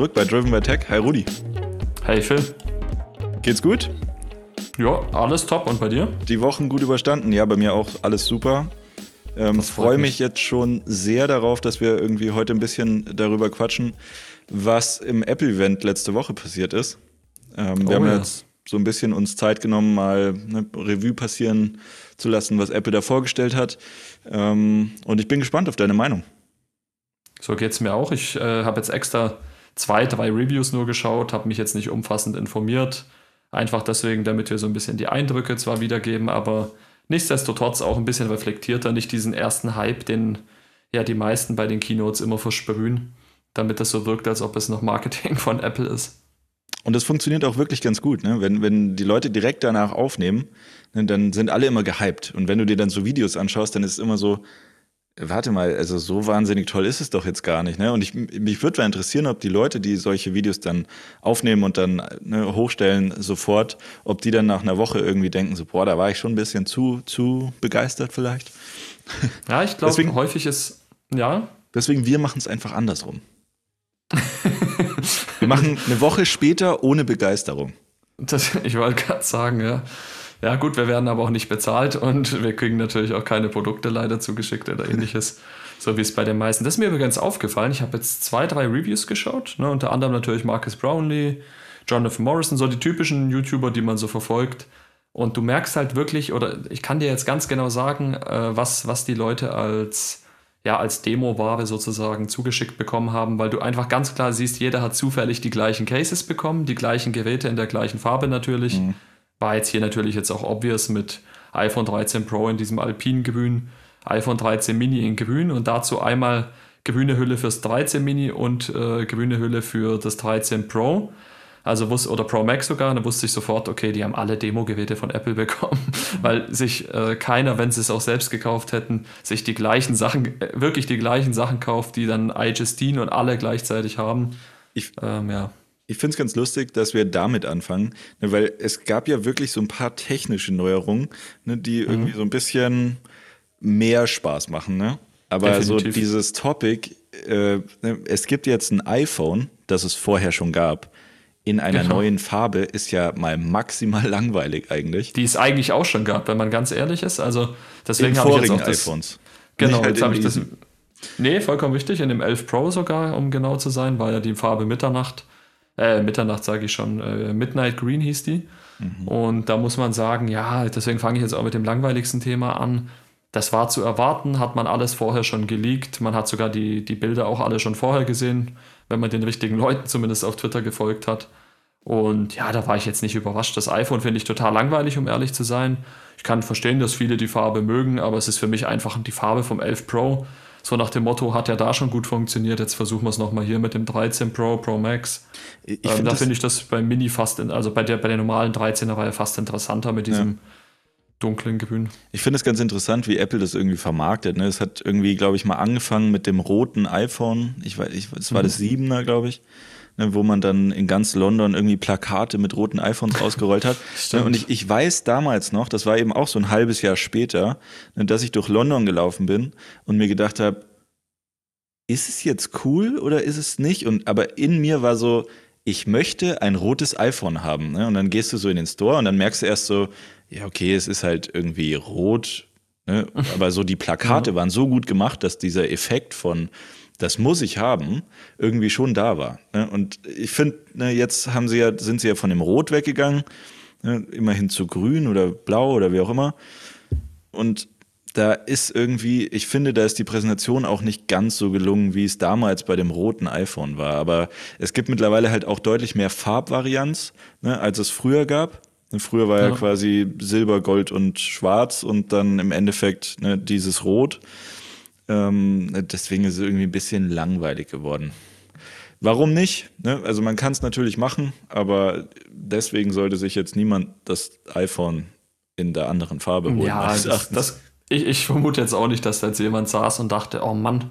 Zurück bei Driven by Tech. Hi Rudi. Hey Phil. Geht's gut? Ja, alles top. Und bei dir? Die Wochen gut überstanden. Ja, bei mir auch alles super. Ähm, freue mich jetzt schon sehr darauf, dass wir irgendwie heute ein bisschen darüber quatschen, was im Apple-Event letzte Woche passiert ist. Ähm, wir oh, haben ja. jetzt so ein bisschen uns Zeit genommen, mal eine Revue passieren zu lassen, was Apple da vorgestellt hat. Ähm, und ich bin gespannt auf deine Meinung. So geht es mir auch. Ich äh, habe jetzt extra zwei, drei Reviews nur geschaut, habe mich jetzt nicht umfassend informiert. Einfach deswegen, damit wir so ein bisschen die Eindrücke zwar wiedergeben, aber nichtsdestotrotz auch ein bisschen reflektierter, nicht diesen ersten Hype, den ja die meisten bei den Keynotes immer versprühen, damit das so wirkt, als ob es noch Marketing von Apple ist. Und das funktioniert auch wirklich ganz gut, ne? wenn, wenn die Leute direkt danach aufnehmen, ne, dann sind alle immer gehypt. Und wenn du dir dann so Videos anschaust, dann ist es immer so, warte mal, also so wahnsinnig toll ist es doch jetzt gar nicht. Ne? Und ich, mich würde mal interessieren, ob die Leute, die solche Videos dann aufnehmen und dann ne, hochstellen sofort, ob die dann nach einer Woche irgendwie denken, so, boah, da war ich schon ein bisschen zu, zu begeistert vielleicht. Ja, ich glaube, häufig ist, ja. Deswegen, wir machen es einfach andersrum. wir machen eine Woche später ohne Begeisterung. Das, ich wollte gerade sagen, ja. Ja, gut, wir werden aber auch nicht bezahlt und wir kriegen natürlich auch keine Produkte leider zugeschickt oder ähnliches, so wie es bei den meisten. Das ist mir übrigens aufgefallen. Ich habe jetzt zwei, drei Reviews geschaut, ne, unter anderem natürlich Marcus Brownlee, Jonathan Morrison, so die typischen YouTuber, die man so verfolgt. Und du merkst halt wirklich, oder ich kann dir jetzt ganz genau sagen, äh, was, was die Leute als, ja, als Demo-Ware sozusagen zugeschickt bekommen haben, weil du einfach ganz klar siehst, jeder hat zufällig die gleichen Cases bekommen, die gleichen Geräte in der gleichen Farbe natürlich. Mhm war jetzt hier natürlich jetzt auch obvious mit iPhone 13 Pro in diesem alpinen Grün, iPhone 13 Mini in Grün und dazu einmal grüne Hülle fürs 13 Mini und äh, grüne Hülle für das 13 Pro. Also wusste, oder Pro Max sogar, da wusste ich sofort, okay, die haben alle Demo-Geräte von Apple bekommen, weil sich äh, keiner, wenn sie es auch selbst gekauft hätten, sich die gleichen Sachen, äh, wirklich die gleichen Sachen kauft, die dann iJustine und alle gleichzeitig haben. Ich, ähm, ja ich finde es ganz lustig, dass wir damit anfangen, ne, weil es gab ja wirklich so ein paar technische Neuerungen, ne, die mhm. irgendwie so ein bisschen mehr Spaß machen. Ne? Aber Definitiv. so dieses Topic, äh, ne, es gibt jetzt ein iPhone, das es vorher schon gab, in einer genau. neuen Farbe, ist ja mal maximal langweilig eigentlich. Die es eigentlich auch schon gab, wenn man ganz ehrlich ist. Also deswegen habe ich jetzt auch das, iPhones. Genau, halt jetzt habe ich das. Nee, vollkommen richtig. In dem 11 Pro sogar, um genau zu sein, war ja die Farbe Mitternacht äh, Mitternacht sage ich schon, äh, Midnight Green hieß die. Mhm. Und da muss man sagen, ja, deswegen fange ich jetzt auch mit dem langweiligsten Thema an. Das war zu erwarten, hat man alles vorher schon geleakt. Man hat sogar die, die Bilder auch alle schon vorher gesehen, wenn man den richtigen Leuten zumindest auf Twitter gefolgt hat. Und ja, da war ich jetzt nicht überrascht. Das iPhone finde ich total langweilig, um ehrlich zu sein. Ich kann verstehen, dass viele die Farbe mögen, aber es ist für mich einfach die Farbe vom 11 Pro. So nach dem Motto, hat ja da schon gut funktioniert, jetzt versuchen wir es nochmal hier mit dem 13 Pro, Pro Max. Ich ähm, find da finde ich das beim Mini fast, in, also bei der, bei der normalen 13er Reihe fast interessanter mit diesem ja. dunklen Grün. Ich finde es ganz interessant, wie Apple das irgendwie vermarktet. Ne? Es hat irgendwie, glaube ich, mal angefangen mit dem roten iPhone. Ich weiß, ich, es war mhm. das 7er, glaube ich ne, wo man dann in ganz London irgendwie Plakate mit roten iPhones ausgerollt hat. Ne, und ich, ich weiß damals noch, das war eben auch so ein halbes Jahr später, ne, dass ich durch London gelaufen bin und mir gedacht habe, ist es jetzt cool oder ist es nicht? Und aber in mir war so, ich möchte ein rotes iPhone haben. Ne? Und dann gehst du so in den Store und dann merkst du erst so, ja, okay, es ist halt irgendwie rot. Ne? Aber so die Plakate waren so gut gemacht, dass dieser Effekt von das muss ich haben, irgendwie schon da war. Ne? Und ich finde, ne, jetzt haben sie ja, sind sie ja von dem Rot weggegangen, ne, immerhin zu Grün oder Blau oder wie auch immer. Und da ist irgendwie, ich finde, da ist die Präsentation auch nicht ganz so gelungen, wie es damals bei dem roten iPhone war. Aber es gibt mittlerweile halt auch deutlich mehr Farbvarianz, als es früher gab. Früher war ja. ja quasi Silber, Gold und Schwarz und dann im Endeffekt ne, dieses Rot. Ähm, deswegen ist es irgendwie ein bisschen langweilig geworden. Warum nicht? Ne? Also man kann es natürlich machen, aber deswegen sollte sich jetzt niemand das iPhone in der anderen Farbe holen. Ja, das, das, ich, ich, vermute jetzt auch nicht, dass da jetzt jemand saß und dachte, oh Mann,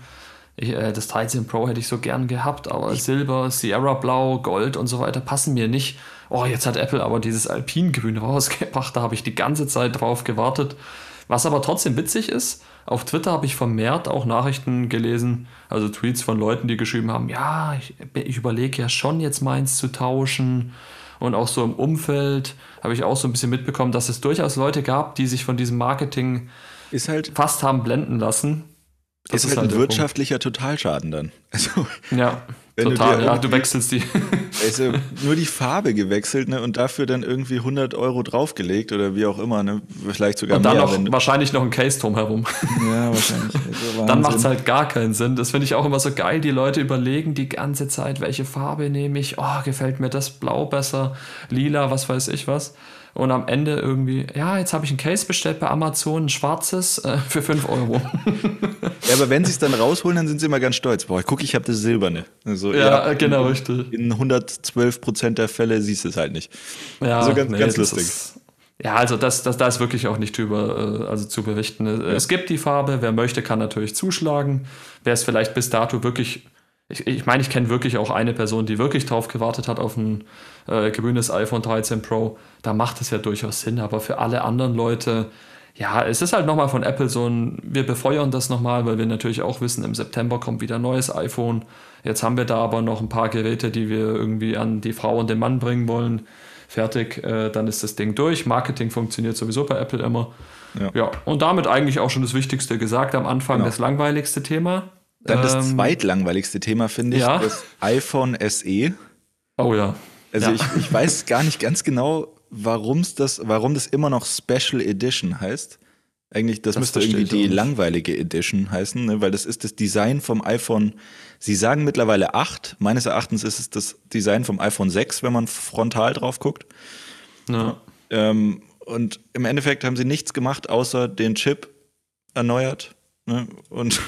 ich, äh, das 13 Pro hätte ich so gern gehabt, aber Silber, Sierra Blau, Gold und so weiter passen mir nicht. Oh, jetzt hat Apple aber dieses Alpingrün rausgebracht, da habe ich die ganze Zeit drauf gewartet. Was aber trotzdem witzig ist, Auf Twitter habe ich vermehrt auch Nachrichten gelesen, also Tweets von Leuten, die geschrieben haben, ja, ich, ich überlege ja schon jetzt meins zu tauschen. Und auch so im Umfeld habe ich auch so ein bisschen mitbekommen, dass es durchaus Leute gab, die sich von diesem Marketing halt, fast haben blenden lassen. Das ist, ist halt, halt ein wirtschaftlicher Totalschaden dann. Also, ja. Total, du ja, du wechselst die. Also nur die Farbe gewechselt ne, und dafür dann irgendwie 100 Euro draufgelegt oder wie auch immer, ne, vielleicht sogar und dann mehr. Noch, wahrscheinlich noch ein Case drumherum. Ja, wahrscheinlich. Also dann macht es halt gar keinen Sinn. Das finde ich auch immer so geil. Die Leute überlegen die ganze Zeit, welche Farbe nehme ich. Oh, gefällt mir das Blau besser, Lila, was weiß ich was und am Ende irgendwie, ja, jetzt habe ich ein Case bestellt bei Amazon, ein schwarzes äh, für 5 Euro. ja, aber wenn sie es dann rausholen, dann sind sie immer ganz stolz. Boah, guck, ich habe das Silberne. Also, ja, ja, genau, richtig. In 112 Prozent der Fälle siehst du es halt nicht. Ja, also ganz, nee, ganz lustig. Ist, ja, also das, das, da ist wirklich auch nicht drüber äh, also zu berichten. Ja. Es gibt die Farbe, wer möchte, kann natürlich zuschlagen. Wer es vielleicht bis dato wirklich ich, ich meine, ich kenne wirklich auch eine Person, die wirklich drauf gewartet hat auf ein äh, gewöhnliches iPhone 13 Pro. Da macht es ja durchaus Sinn, aber für alle anderen Leute, ja, es ist halt nochmal von Apple so ein, wir befeuern das nochmal, weil wir natürlich auch wissen, im September kommt wieder ein neues iPhone. Jetzt haben wir da aber noch ein paar Geräte, die wir irgendwie an die Frau und den Mann bringen wollen. Fertig, äh, dann ist das Ding durch. Marketing funktioniert sowieso bei Apple immer. Ja. ja. und damit eigentlich auch schon das Wichtigste gesagt am Anfang, genau. das langweiligste Thema. Dann das ähm, zweitlangweiligste Thema finde ich, ja? das iPhone SE. Oh ja. Also ja. Ich, ich weiß gar nicht ganz genau, warum's das, warum das immer noch Special Edition heißt. Eigentlich, das, das müsste irgendwie die langweilige Edition heißen, ne? weil das ist das Design vom iPhone. Sie sagen mittlerweile 8. Meines Erachtens ist es das Design vom iPhone 6, wenn man frontal drauf guckt. Ja. Ähm, und im Endeffekt haben sie nichts gemacht, außer den Chip erneuert. Ne? Und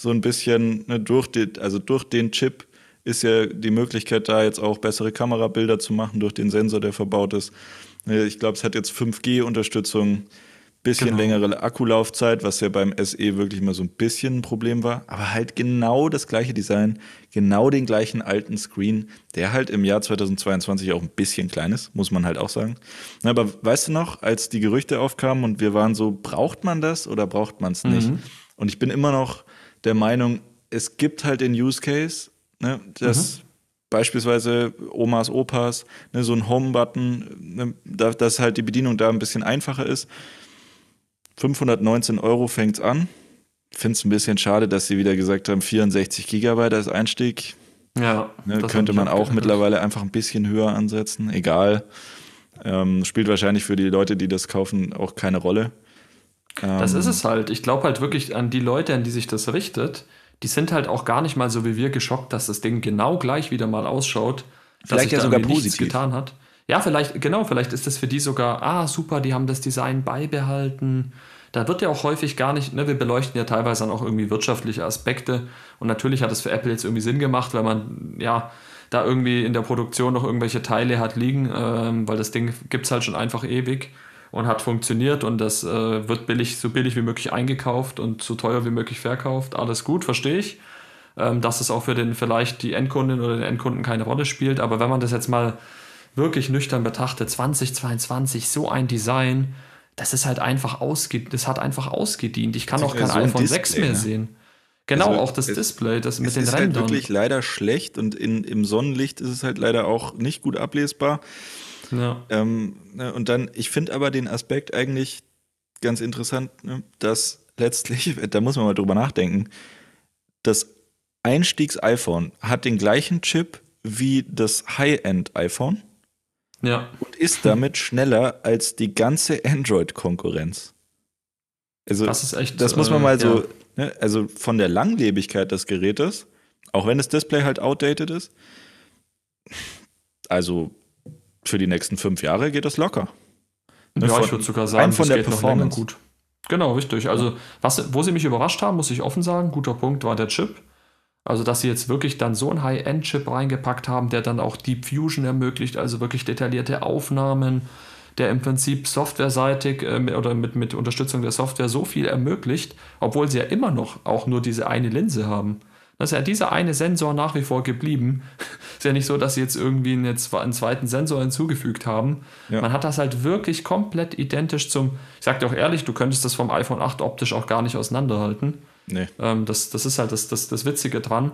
so ein bisschen ne, durch, die, also durch den Chip ist ja die Möglichkeit da jetzt auch bessere Kamerabilder zu machen durch den Sensor, der verbaut ist. Ne, ich glaube, es hat jetzt 5G-Unterstützung, bisschen genau. längere Akkulaufzeit, was ja beim SE wirklich immer so ein bisschen ein Problem war, aber halt genau das gleiche Design, genau den gleichen alten Screen, der halt im Jahr 2022 auch ein bisschen klein ist, muss man halt auch sagen. Aber weißt du noch, als die Gerüchte aufkamen und wir waren so, braucht man das oder braucht man es nicht? Mhm. Und ich bin immer noch der Meinung, es gibt halt den Use Case, ne, dass mhm. beispielsweise Omas, Opas, ne, so ein Home-Button, ne, da, dass halt die Bedienung da ein bisschen einfacher ist. 519 Euro fängt es an. Finde es ein bisschen schade, dass sie wieder gesagt haben, 64 Gigabyte als Einstieg. Ja. Ne, könnte man auch mittlerweile einfach ein bisschen höher ansetzen. Egal. Ähm, spielt wahrscheinlich für die Leute, die das kaufen, auch keine Rolle. Das ist ähm. es halt. Ich glaube halt wirklich an die Leute, an die sich das richtet. Die sind halt auch gar nicht mal so wie wir geschockt, dass das Ding genau gleich wieder mal ausschaut. Vielleicht ja sogar positiv getan hat. Ja, vielleicht, genau, vielleicht ist das für die sogar, ah, super, die haben das Design beibehalten. Da wird ja auch häufig gar nicht, ne, wir beleuchten ja teilweise dann auch irgendwie wirtschaftliche Aspekte. Und natürlich hat es für Apple jetzt irgendwie Sinn gemacht, weil man, ja, da irgendwie in der Produktion noch irgendwelche Teile hat liegen, ähm, weil das Ding gibt es halt schon einfach ewig und hat funktioniert und das äh, wird billig, so billig wie möglich eingekauft und so teuer wie möglich verkauft. Alles gut, verstehe ich. Ähm, dass es auch für den vielleicht die Endkundin oder den Endkunden keine Rolle spielt. Aber wenn man das jetzt mal wirklich nüchtern betrachtet, 2022, so ein Design, das ist halt einfach ausgedient, das hat einfach ausgedient. Ich kann auch kein so iPhone Display, 6 mehr ne? sehen. Genau, also auch das es, Display, das mit den Rändern. Es ist halt wirklich leider schlecht und in, im Sonnenlicht ist es halt leider auch nicht gut ablesbar. Ja. Ähm, ne, und dann, ich finde aber den Aspekt eigentlich ganz interessant, ne, dass letztlich, da muss man mal drüber nachdenken, das Einstiegs-iPhone hat den gleichen Chip wie das High-End-iPhone. Ja. Und ist damit schneller als die ganze Android-Konkurrenz. Also, das ist echt. Das muss man mal äh, so, ja. ne, also von der Langlebigkeit des Gerätes, auch wenn das Display halt outdated ist, also für die nächsten fünf Jahre geht das locker. Ne, ja, von, ich würde sogar sagen, von der Performance. gut. Genau, richtig. Also, was, wo sie mich überrascht haben, muss ich offen sagen, guter Punkt war der Chip. Also, dass sie jetzt wirklich dann so einen High-End-Chip reingepackt haben, der dann auch Deep Fusion ermöglicht, also wirklich detaillierte Aufnahmen, der im Prinzip softwareseitig äh, oder mit, mit Unterstützung der Software so viel ermöglicht, obwohl sie ja immer noch auch nur diese eine Linse haben. Das ist ja dieser eine Sensor nach wie vor geblieben. ist ja nicht so, dass sie jetzt irgendwie einen, einen zweiten Sensor hinzugefügt haben. Ja. Man hat das halt wirklich komplett identisch zum, ich sag dir auch ehrlich, du könntest das vom iPhone 8 optisch auch gar nicht auseinanderhalten. Nee. Ähm, das, das ist halt das, das, das Witzige dran.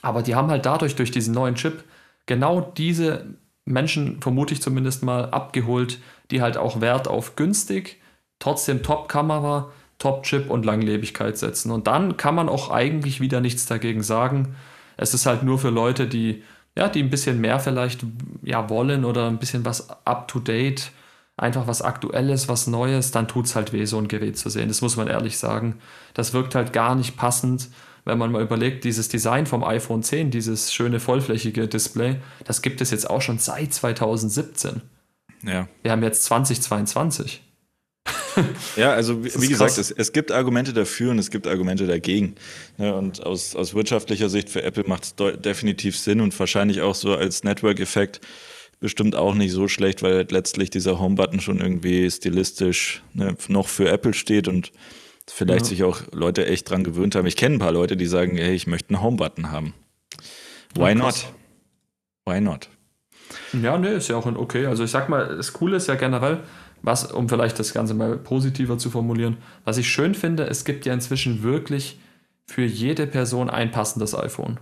Aber die haben halt dadurch, durch diesen neuen Chip, genau diese Menschen, vermute ich zumindest mal, abgeholt, die halt auch Wert auf günstig, trotzdem Top-Kamera, Top-Chip und Langlebigkeit setzen. Und dann kann man auch eigentlich wieder nichts dagegen sagen. Es ist halt nur für Leute, die, ja, die ein bisschen mehr vielleicht ja, wollen oder ein bisschen was up-to-date, einfach was Aktuelles, was Neues, dann tut es halt weh, so ein Gerät zu sehen. Das muss man ehrlich sagen. Das wirkt halt gar nicht passend, wenn man mal überlegt, dieses Design vom iPhone 10, dieses schöne vollflächige Display, das gibt es jetzt auch schon seit 2017. Ja. Wir haben jetzt 2022. ja, also wie, wie gesagt, es, es, gibt Argumente dafür und es gibt Argumente dagegen. Ja, und aus, aus wirtschaftlicher Sicht für Apple macht es definitiv Sinn und wahrscheinlich auch so als Network-Effekt bestimmt auch nicht so schlecht, weil letztlich dieser Home-Button schon irgendwie stilistisch ne, noch für Apple steht und vielleicht ja. sich auch Leute echt dran gewöhnt haben. Ich kenne ein paar Leute, die sagen, hey, ich möchte einen Home-Button haben. Why not? Why not? Ja, nee, ist ja auch okay. Also ich sag mal, das Coole ist ja generell, was, um vielleicht das Ganze mal positiver zu formulieren, was ich schön finde, es gibt ja inzwischen wirklich für jede Person ein passendes iPhone.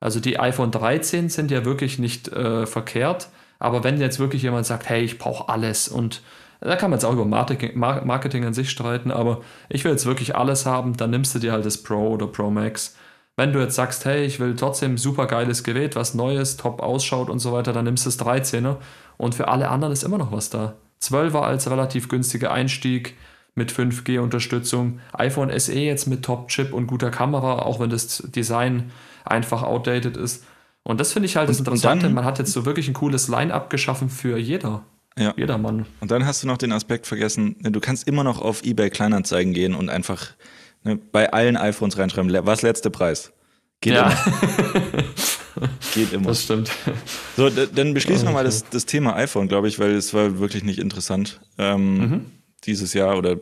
Also die iPhone 13 sind ja wirklich nicht äh, verkehrt, aber wenn jetzt wirklich jemand sagt, hey, ich brauche alles und da kann man jetzt auch über Marketing, an sich streiten, aber ich will jetzt wirklich alles haben, dann nimmst du dir halt das Pro oder Pro Max. Wenn du jetzt sagst, hey, ich will trotzdem super geiles Gerät, was Neues, top ausschaut und so weiter, dann nimmst du das 13er und für alle anderen ist immer noch was da. 12er als relativ günstiger Einstieg mit 5G-Unterstützung. iPhone SE jetzt mit Top-Chip und guter Kamera, auch wenn das Design einfach outdated ist. Und das finde ich halt das Interessante. Dann, man hat jetzt so wirklich ein cooles Line-up geschaffen für jeder. Ja. Jedermann. Und dann hast du noch den Aspekt vergessen, ne, du kannst immer noch auf eBay Kleinanzeigen gehen und einfach ne, bei allen iPhones reinschreiben, was letzte Preis. Geht ja. Geht immer. Das stimmt. So, dann beschließen wir mal das, das Thema iPhone, glaube ich, weil es war wirklich nicht interessant. Ähm, mhm. Dieses Jahr oder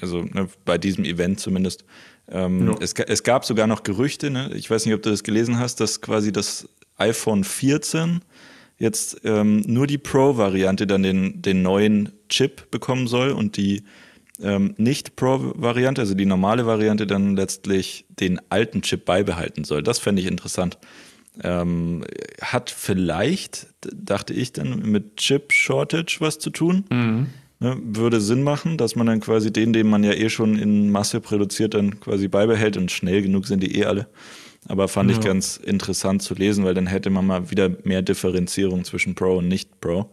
also ne, bei diesem Event zumindest. Ähm, no. es, es, gab sogar noch Gerüchte, ne? ich weiß nicht, ob du das gelesen hast, dass quasi das iPhone 14 jetzt ähm, nur die Pro-Variante dann den, den neuen Chip bekommen soll und die ähm, Nicht-Pro-Variante, also die normale Variante, dann letztlich den alten Chip beibehalten soll. Das fände ich interessant. Ähm, hat vielleicht, dachte ich dann, mit Chip-Shortage was zu tun. Mhm. Ne, würde Sinn machen, dass man dann quasi den, den man ja eh schon in Masse produziert, dann quasi beibehält und schnell genug sind die eh alle. Aber fand ja. ich ganz interessant zu lesen, weil dann hätte man mal wieder mehr Differenzierung zwischen Pro und Nicht-Pro.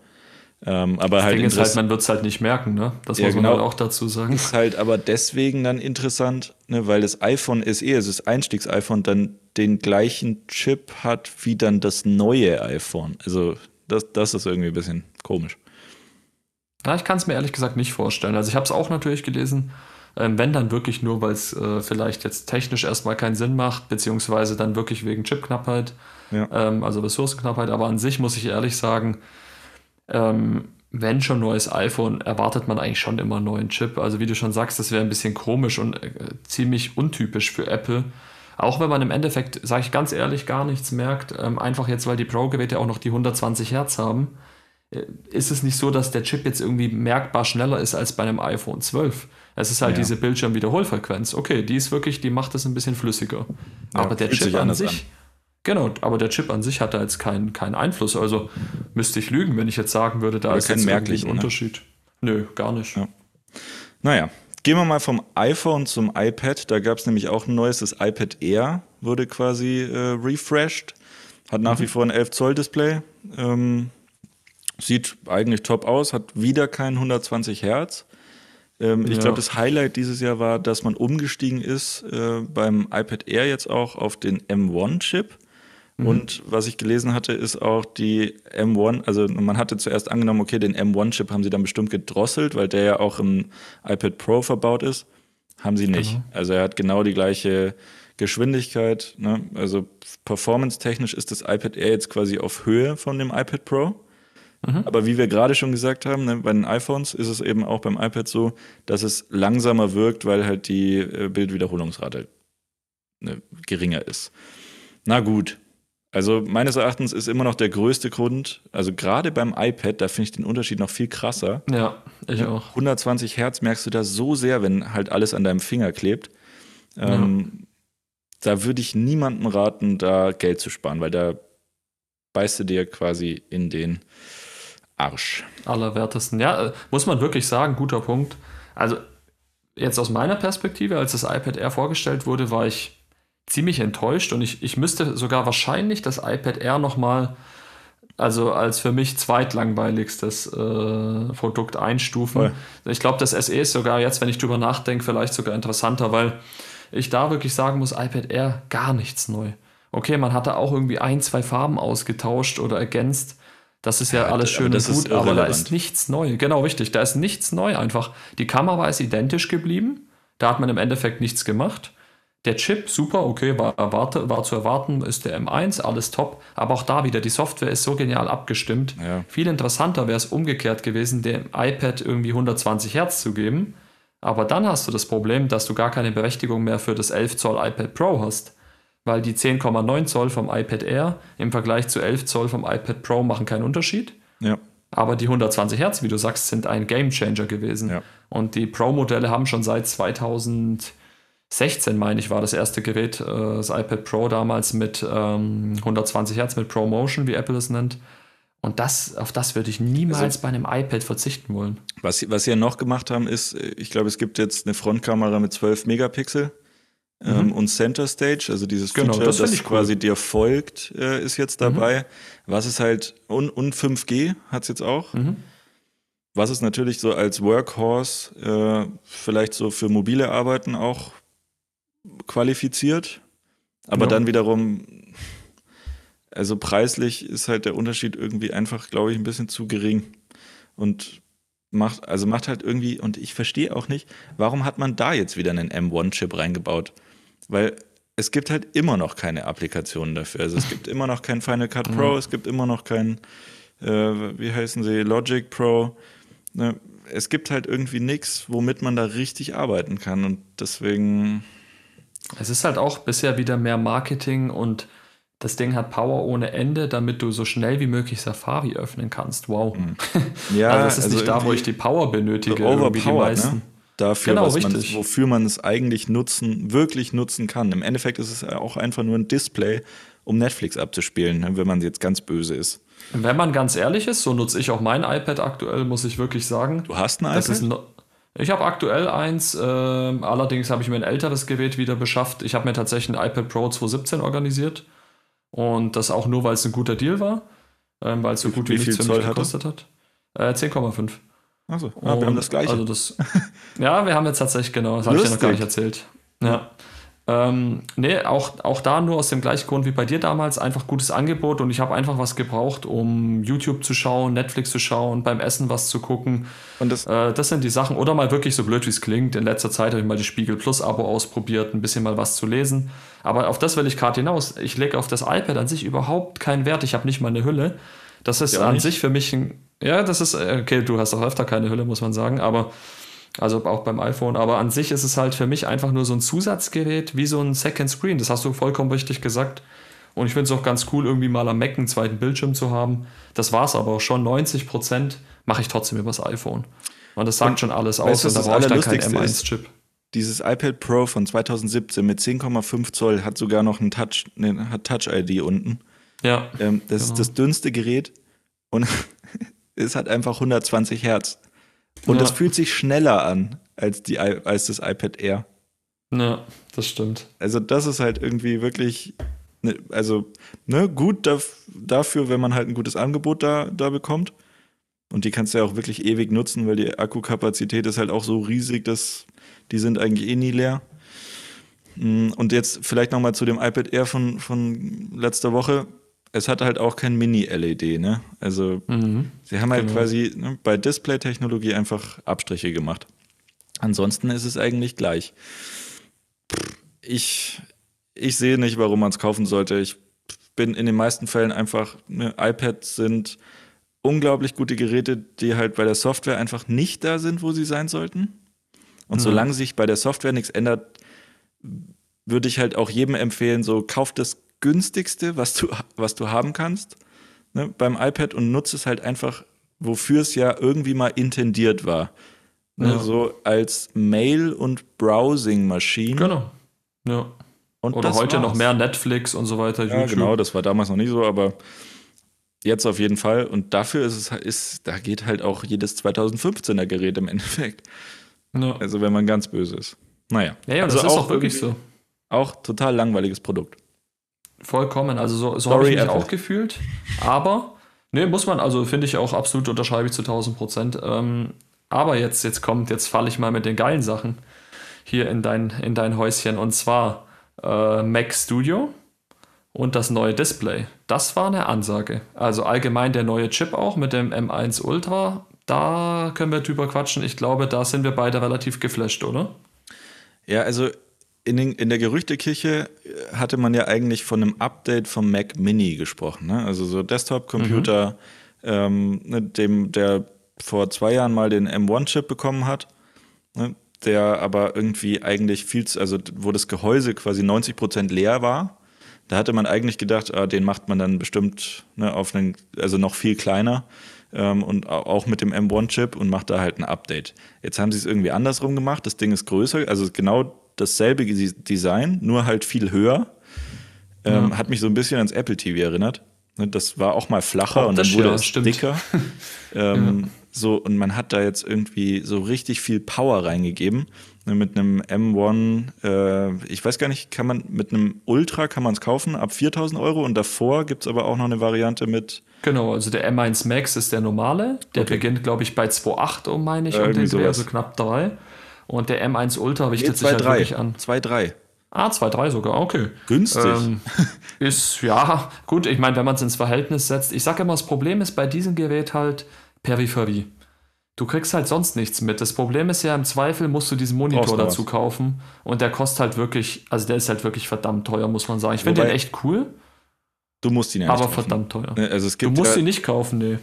Ähm, aber das halt, Ding ist halt, man wird es halt nicht merken, ne? Das ja, muss man genau. halt auch dazu sagen. Ist halt aber deswegen dann interessant, ne, weil das iPhone SE, also das Einstiegs-iPhone, dann den gleichen Chip hat wie dann das neue iPhone. Also das, das ist irgendwie ein bisschen komisch. Ja, ich kann es mir ehrlich gesagt nicht vorstellen. Also ich habe es auch natürlich gelesen, ähm, wenn dann wirklich nur, weil es äh, vielleicht jetzt technisch erstmal keinen Sinn macht, beziehungsweise dann wirklich wegen Chipknappheit, ja. ähm, also Ressourcenknappheit. Aber an sich muss ich ehrlich sagen, ähm, wenn schon neues iPhone, erwartet man eigentlich schon immer einen neuen Chip. Also wie du schon sagst, das wäre ein bisschen komisch und äh, ziemlich untypisch für Apple. Auch wenn man im Endeffekt, sage ich ganz ehrlich, gar nichts merkt, ähm, einfach jetzt, weil die Pro-Geräte auch noch die 120 Hertz haben, äh, ist es nicht so, dass der Chip jetzt irgendwie merkbar schneller ist als bei einem iPhone 12. Es ist halt ja. diese Bildschirmwiederholfrequenz. Okay, die ist wirklich, die macht es ein bisschen flüssiger. Ja, aber der Chip an sich, an. Genau, aber der Chip an sich hat da jetzt keinen keinen Einfluss. Also müsste ich lügen, wenn ich jetzt sagen würde, da Oder ist jetzt merklichen? Unterschied. Ne? Nö, gar nicht. Ja. Naja, gehen wir mal vom iPhone zum iPad. Da gab es nämlich auch ein neues, das iPad Air wurde quasi äh, refreshed. Hat nach mhm. wie vor ein 11 Zoll Display. Ähm, sieht eigentlich top aus, hat wieder kein 120 Hertz. Ähm, ja. Ich glaube, das Highlight dieses Jahr war, dass man umgestiegen ist äh, beim iPad Air jetzt auch auf den M1-Chip. Mhm. Und was ich gelesen hatte, ist auch die M1, also man hatte zuerst angenommen, okay, den M1-Chip haben sie dann bestimmt gedrosselt, weil der ja auch im iPad Pro verbaut ist. Haben sie nicht. Genau. Also er hat genau die gleiche Geschwindigkeit. Ne? Also performance-technisch ist das iPad Air jetzt quasi auf Höhe von dem iPad Pro. Mhm. Aber wie wir gerade schon gesagt haben, ne, bei den iPhones ist es eben auch beim iPad so, dass es langsamer wirkt, weil halt die äh, Bildwiederholungsrate ne, geringer ist. Na gut. Also meines Erachtens ist immer noch der größte Grund, also gerade beim iPad, da finde ich den Unterschied noch viel krasser. Ja, ich auch. 120 Hertz merkst du da so sehr, wenn halt alles an deinem Finger klebt. Ähm, Da würde ich niemandem raten, da Geld zu sparen, weil da beißt du dir quasi in den Arsch. Allerwertesten. Ja, äh, muss man wirklich sagen, guter Punkt. Also jetzt aus meiner Perspektive, als das iPad Air vorgestellt wurde, war ich ziemlich enttäuscht und ich, ich müsste sogar wahrscheinlich das iPad Air nochmal, also als für mich zweitlangweiligstes äh, Produkt einstufen. Voll. Ich glaube, das SE ist sogar jetzt, wenn ich drüber nachdenke, vielleicht sogar interessanter, weil ich da wirklich sagen muss, iPad Air gar nichts neu. Okay, man hatte auch irgendwie ein, zwei Farben ausgetauscht oder ergänzt. Das ist ja, Ja, alles schön und gut, aber da ist nichts neu. Genau, richtig. Da ist nichts neu einfach. Die Kamera ist identisch geblieben. Da hat man im Endeffekt nichts gemacht. Der Chip, super, okay, war, erwarte, war zu erwarten, ist der M1, alles top. Aber auch da wieder, die Software ist so genial abgestimmt. Ja. Viel interessanter wäre es umgekehrt gewesen, dem iPad irgendwie 120 Hertz zu geben. Aber dann hast du das Problem, dass du gar keine Berechtigung mehr für das 11 Zoll iPad Pro hast. Weil die 10,9 Zoll vom iPad Air im Vergleich zu 11 Zoll vom iPad Pro machen keinen Unterschied. Ja. Aber die 120 Hertz, wie du sagst, sind ein Gamechanger gewesen. Ja. Und die Pro-Modelle haben schon seit 2016, meine ich, war das erste Gerät, äh, das iPad Pro damals mit ähm, 120 Hertz, mit ProMotion, wie Apple es nennt. Und das, auf das würde ich niemals Also- bei einem iPad verzichten wollen. Was, sie- was sie ja noch gemacht haben, ist, ich glaube, es gibt jetzt eine Frontkamera mit 12 Megapixel ähm, und Center Stage, also dieses Mhm. Genau, Feature, das das, cool. Mhm. quasi dir folgt, äh, ist jetzt dabei. Was ist halt, und, und 5G hat es jetzt auch. Mhm. Was ist natürlich so als Workhorse äh, vielleicht so für mobile Arbeiten auch qualifiziert. Aber Ja. dann wiederum, also preislich ist halt der Unterschied irgendwie einfach, glaube ich, ein bisschen zu gering. Und macht, also macht halt irgendwie, und ich verstehe auch nicht, warum hat man da jetzt wieder einen M1-Chip reingebaut? Weil es gibt halt immer noch keine Applikationen dafür. Also es gibt immer noch kein Final Cut Pro, es gibt immer noch kein, äh, wie heißen sie, Logic Pro. Ne? Es gibt halt irgendwie nichts, womit man da richtig arbeiten kann. Und deswegen, Es ist halt auch bisher wieder mehr Marketing und das Ding hat Power ohne Ende, damit du so schnell wie möglich Safari öffnen kannst. Wow. ja, also das ist nicht da, wo ich die Power benötige. so irgendwie die overpowered, meisten. ne? Dafür, Genau, man, wofür man es eigentlich nutzen, wirklich nutzen kann. Im Endeffekt ist es auch einfach nur ein Display, um Netflix abzuspielen, ne, wenn man jetzt ganz böse ist. Wenn man ganz ehrlich ist, so nutze ich auch mein iPad aktuell, muss ich wirklich sagen. Du hast ein Das iPad? Ich habe aktuell eins, ähm, allerdings habe ich mir ein älteres Gerät wieder beschafft. Ich habe mir tatsächlich ein iPad Pro 2017 organisiert. Und das auch nur, weil es ein guter Deal war, ähm, weil es so gut wie wie nichts für mich Zoll gekostet hat. Äh, 10,5. Achso, ah, wir haben das gleiche. Also das, ja, wir haben jetzt tatsächlich, genau, das habe ich dir noch gar nicht erzählt. Ja. Ähm, nee, auch, auch da nur aus dem gleichen Grund wie bei dir damals, einfach gutes Angebot und ich habe einfach was gebraucht, um YouTube zu schauen, Netflix zu schauen, beim Essen was zu gucken. Und das, Äh, das sind die Sachen. Oder mal wirklich so blöd, wie es klingt. In letzter Zeit habe ich mal die Spiegel Plus Abo ausprobiert, ein bisschen mal was zu lesen. Aber auf das will ich gerade hinaus. Ich lege auf das iPad an sich überhaupt keinen Wert. Ich habe nicht mal eine Hülle. Das ist Ja, an nicht? sich für mich ein. Ja, das ist. äh, Okay, du hast auch öfter keine Hülle, muss man sagen. Aber. Also auch beim iPhone. Aber an sich ist es halt für mich einfach nur so ein Zusatzgerät, wie so ein Second Screen. Das hast du vollkommen richtig gesagt. Und ich finde es auch ganz cool, irgendwie mal am Mac einen zweiten Bildschirm zu haben. Das war es aber auch schon. 90% mache ich trotzdem übers iPhone. Und das sagt Und schon alles aus. Und da brauche ich das dann keinen Allerlustigste ist? M1-Chip. dieses iPad Pro von 2017 mit 10,5 Zoll hat sogar noch ein Touch, ne, hat Touch-ID unten. Ja. Ähm, das Genau. ist das dünnste Gerät und es hat einfach 120 Hertz. Und Ja. das fühlt sich schneller an als, die, als das iPad Air. Ja, das stimmt. Also das ist halt irgendwie wirklich, ne, also ne, gut daf dafür, wenn man halt ein gutes Angebot da, da bekommt. Und die kannst du ja auch wirklich ewig nutzen, weil die Akkukapazität ist halt auch so riesig, dass die sind eigentlich eh nie leer. Mm, Und jetzt vielleicht noch mal zu dem iPad Air von, von letzter Woche. Es hat halt auch kein Mini-LED, ne? Also Mhm. Sie haben halt Genau. quasi ne, bei Display-Technologie einfach Abstriche gemacht. Ansonsten ist es eigentlich gleich. Ich, ich sehe nicht, warum man es kaufen sollte. Ich bin in den meisten Fällen einfach, ne, iPads sind unglaublich gute Geräte, die halt bei der Software einfach nicht da sind, wo sie sein sollten. Und Mhm. solange sich bei der Software nichts ändert, würde ich halt auch jedem empfehlen, so kauf das günstigste, was du, was du haben kannst ne, beim iPad und nutze es halt einfach, wofür es ja irgendwie mal intendiert war. Ne, ja. So als Mail- und Browsing-Maschine. Genau. Ja. Und Oder heute war's. noch mehr Netflix und so weiter. Ja, YouTube. genau, das war damals noch nicht so, aber jetzt auf jeden Fall. Und dafür ist es, ist, da geht halt auch jedes 2015er Gerät im Endeffekt. Ja. Also wenn man ganz böse ist. Naja. Ja, ja also das ist auch wirklich so. Auch total langweiliges Produkt. Vollkommen. Also so, so habe ich mich Apple. auch gefühlt. Aber, ne, muss man, also finde ich auch absolut, unterschreibe ich zu 1000 Prozent. Ähm, aber jetzt, jetzt kommt, jetzt falle ich mal mit den geilen Sachen hier in dein, in dein Häuschen. Und zwar äh, Mac Studio und das neue Display. Das war eine Ansage. Also allgemein der neue Chip auch mit dem M1 Ultra. Da können wir drüber quatschen. Ich glaube, da sind wir beide relativ geflasht, oder? Ja, also in, den, in der Gerüchtekirche äh, hatte man ja eigentlich von einem Update vom Mac Mini gesprochen. Ne? Also so Desktop-Computer, mhm. ähm, ne, dem, der vor zwei Jahren mal den M1-Chip bekommen hat, ne? der aber irgendwie eigentlich viel zu, also wo das Gehäuse quasi 90 Prozent leer war. Da hatte man eigentlich gedacht, ah, den macht man dann bestimmt ne, auf einen, also noch viel kleiner ähm, und auch mit dem M1-Chip und macht da halt ein Update. Jetzt haben sie es irgendwie andersrum gemacht. Das Ding ist größer, also genau dasselbe Design, nur halt viel höher. Ähm, ja. Hat mich so ein bisschen ans Apple TV erinnert. Ne, das war auch mal flacher oh, und dann wurde es dicker. ähm, ja. So, und man hat da jetzt irgendwie so richtig viel Power reingegeben. Ne, mit einem M1, äh, ich weiß gar nicht, kann man mit einem Ultra kann man es kaufen ab 4000 Euro und davor gibt es aber auch noch eine Variante mit. Genau, also der M1 Max ist der normale. Der okay. beginnt, glaube ich, bei 2,8 um, meine ich, äh, um den Dreh, also knapp 3. Und der M1 Ultra richtet nee, sich halt wirklich an. 2,3. Ah, 2,3 sogar, okay. Günstig. Ähm, ist, ja, gut, ich meine, wenn man es ins Verhältnis setzt, ich sage immer, das Problem ist bei diesem Gerät halt Peripherie. Du kriegst halt sonst nichts mit. Das Problem ist ja, im Zweifel musst du diesen Monitor dazu kaufen und der kostet halt wirklich, also der ist halt wirklich verdammt teuer, muss man sagen. Ich finde den echt cool. Du musst ihn ja Aber kaufen. verdammt teuer. Also es gibt du musst ja, ihn nicht kaufen, nee.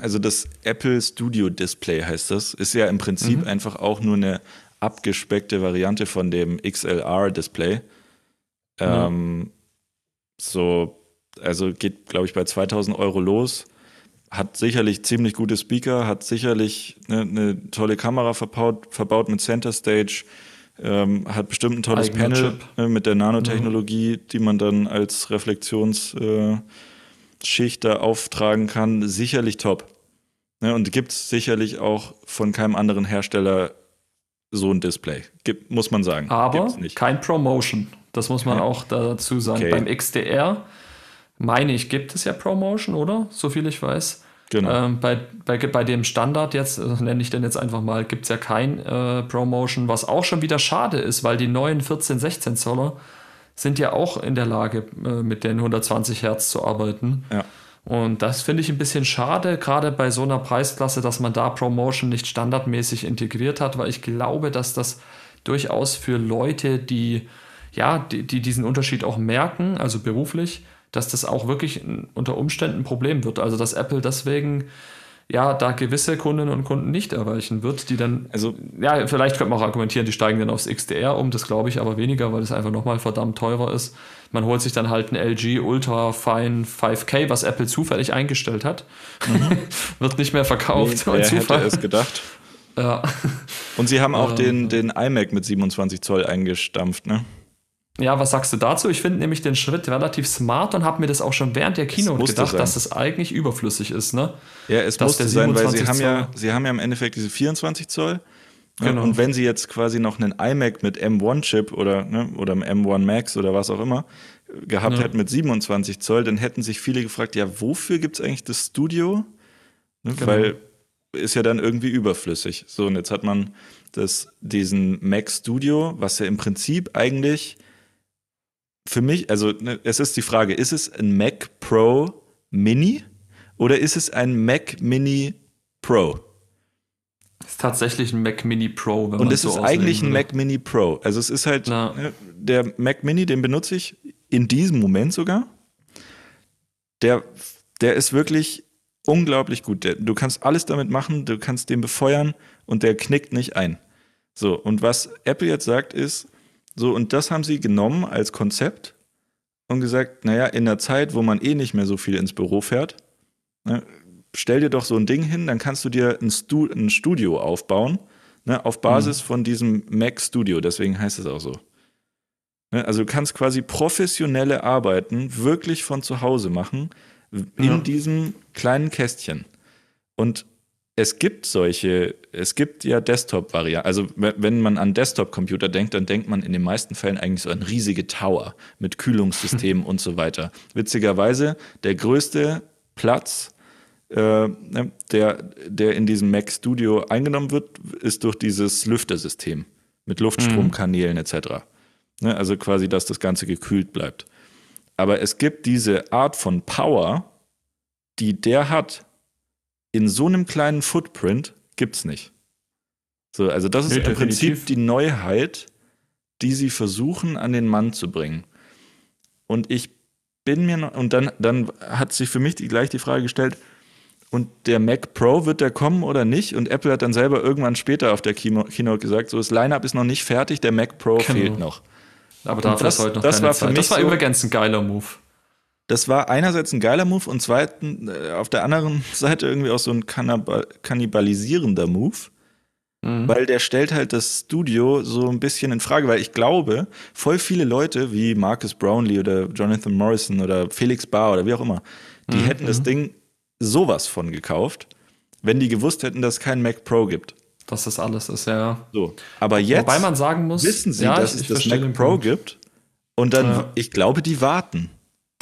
Also das Apple Studio Display heißt das, ist ja im Prinzip mhm. einfach auch nur eine abgespeckte Variante von dem XLR-Display. Ähm, So, also geht, glaube ich, bei 2000 Euro los. Hat sicherlich ziemlich gute Speaker, hat sicherlich eine, eine tolle Kamera verbaut, verbaut mit Center Stage, ähm, hat bestimmt ein tolles Eigener Panel ne, mit der Nanotechnologie, mhm. die man dann als Reflexionsschicht äh, da auftragen kann. Sicherlich top. Ne, und gibt es sicherlich auch von keinem anderen Hersteller so ein Display. Gibt, muss man sagen. Aber kein Promotion. Das muss man auch dazu sagen. Okay. Beim XDR, meine ich, gibt es ja Promotion, oder? So viel ich weiß. Genau. Ähm, bei, bei, bei dem Standard jetzt, äh, nenne ich den jetzt einfach mal, gibt es ja kein äh, Promotion, was auch schon wieder schade ist, weil die neuen 14, 16 Zoller sind ja auch in der Lage, äh, mit den 120 Hertz zu arbeiten. Ja. Und das finde ich ein bisschen schade, gerade bei so einer Preisklasse, dass man da Promotion nicht standardmäßig integriert hat, weil ich glaube, dass das durchaus für Leute, die ja, die, die diesen Unterschied auch merken, also beruflich, dass das auch wirklich unter Umständen ein Problem wird. Also dass Apple deswegen ja, da gewisse Kundinnen und Kunden nicht erreichen wird, die dann, also ja, vielleicht könnte man auch argumentieren, die steigen dann aufs XDR um, das glaube ich aber weniger, weil es einfach nochmal verdammt teurer ist. Man holt sich dann halt ein LG Ultra Fine 5K, was Apple zufällig eingestellt hat. Mhm. Wird nicht mehr verkauft. Nee, wer Zufall. hätte es gedacht? Ja. Und sie haben auch den, den iMac mit 27 Zoll eingestampft, ne? Ja, was sagst du dazu? Ich finde nämlich den Schritt relativ smart und habe mir das auch schon während der Keynote gedacht, sein. dass das eigentlich überflüssig ist, ne? Ja, es dass musste sein, weil sie haben, ja, sie haben ja im Endeffekt diese 24 Zoll. Genau. Und wenn sie jetzt quasi noch einen iMac mit M1-Chip oder, ne, oder M1 Max oder was auch immer gehabt ja. hätten mit 27 Zoll, dann hätten sich viele gefragt, ja, wofür gibt es eigentlich das Studio? Ne, genau. Weil ist ja dann irgendwie überflüssig. So, und jetzt hat man das, diesen Mac Studio, was ja im Prinzip eigentlich für mich, also ne, es ist die Frage, ist es ein Mac Pro Mini oder ist es ein Mac Mini Pro? Es ist tatsächlich ein Mac Mini Pro. Und es so ist eigentlich ein Mac Mini Pro. Also es ist halt, ne, der Mac Mini, den benutze ich in diesem Moment sogar. Der, der ist wirklich unglaublich gut. Der, du kannst alles damit machen, du kannst den befeuern und der knickt nicht ein. So, und was Apple jetzt sagt ist, So, und das haben sie genommen als Konzept und gesagt, naja, in der Zeit, wo man eh nicht mehr so viel ins Büro fährt, ne, stell dir doch so ein Ding hin, dann kannst du dir ein, Stu ein Studio aufbauen, ne, auf Basis mhm. von diesem Mac Studio, deswegen heißt es auch so. Ne, also du kannst quasi professionelle Arbeiten wirklich von zu Hause machen, in ja. diesem kleinen Kästchen. Und es gibt solche, es gibt ja Desktop-Varianten. Also wenn man an Desktop-Computer denkt, dann denkt man in den meisten Fällen eigentlich so an riesige Tower mit Kühlungssystemen und so weiter. Witzigerweise, der größte Platz, äh, ne, der, der in diesem Mac Studio eingenommen wird, ist durch dieses Lüftersystem mit Luftstromkanälen mhm. etc. Ne, also quasi, dass das Ganze gekühlt bleibt. Aber es gibt diese Art von Power, die der hat, in so einem kleinen Footprint gibt es nicht. So, also das ist nee, im Prinzip die Neuheit, die sie versuchen an den Mann zu bringen. Und ich bin mir noch, und dann, dann hat sich für mich die, gleich die Frage gestellt, und der Mac Pro wird der kommen oder nicht? Und Apple hat dann selber irgendwann später auf der Keynote gesagt, so das Lineup ist noch nicht fertig, der Mac Pro genau. fehlt noch. Aber dafür ist heute noch das keine war Zeit. Das war übrigens ein geiler Move. Das war einerseits ein geiler Move und zweitens äh, auf der anderen Seite irgendwie auch so ein kannibalisierender Move. Mhm. Weil der stellt halt das Studio so ein bisschen in Frage, weil ich glaube, voll viele Leute wie Marcus Brownlee oder Jonathan Morrison oder Felix Barr oder wie auch immer, die mhm. hätten das mhm. Ding sowas von gekauft, wenn die gewusst hätten, dass es keinen Mac Pro gibt. Dass das alles ist, ja. So. Aber jetzt Wobei man sagen muss, wissen sie, ja, dass es das Mac Pro gibt. Und dann, ja. ich glaube, die warten.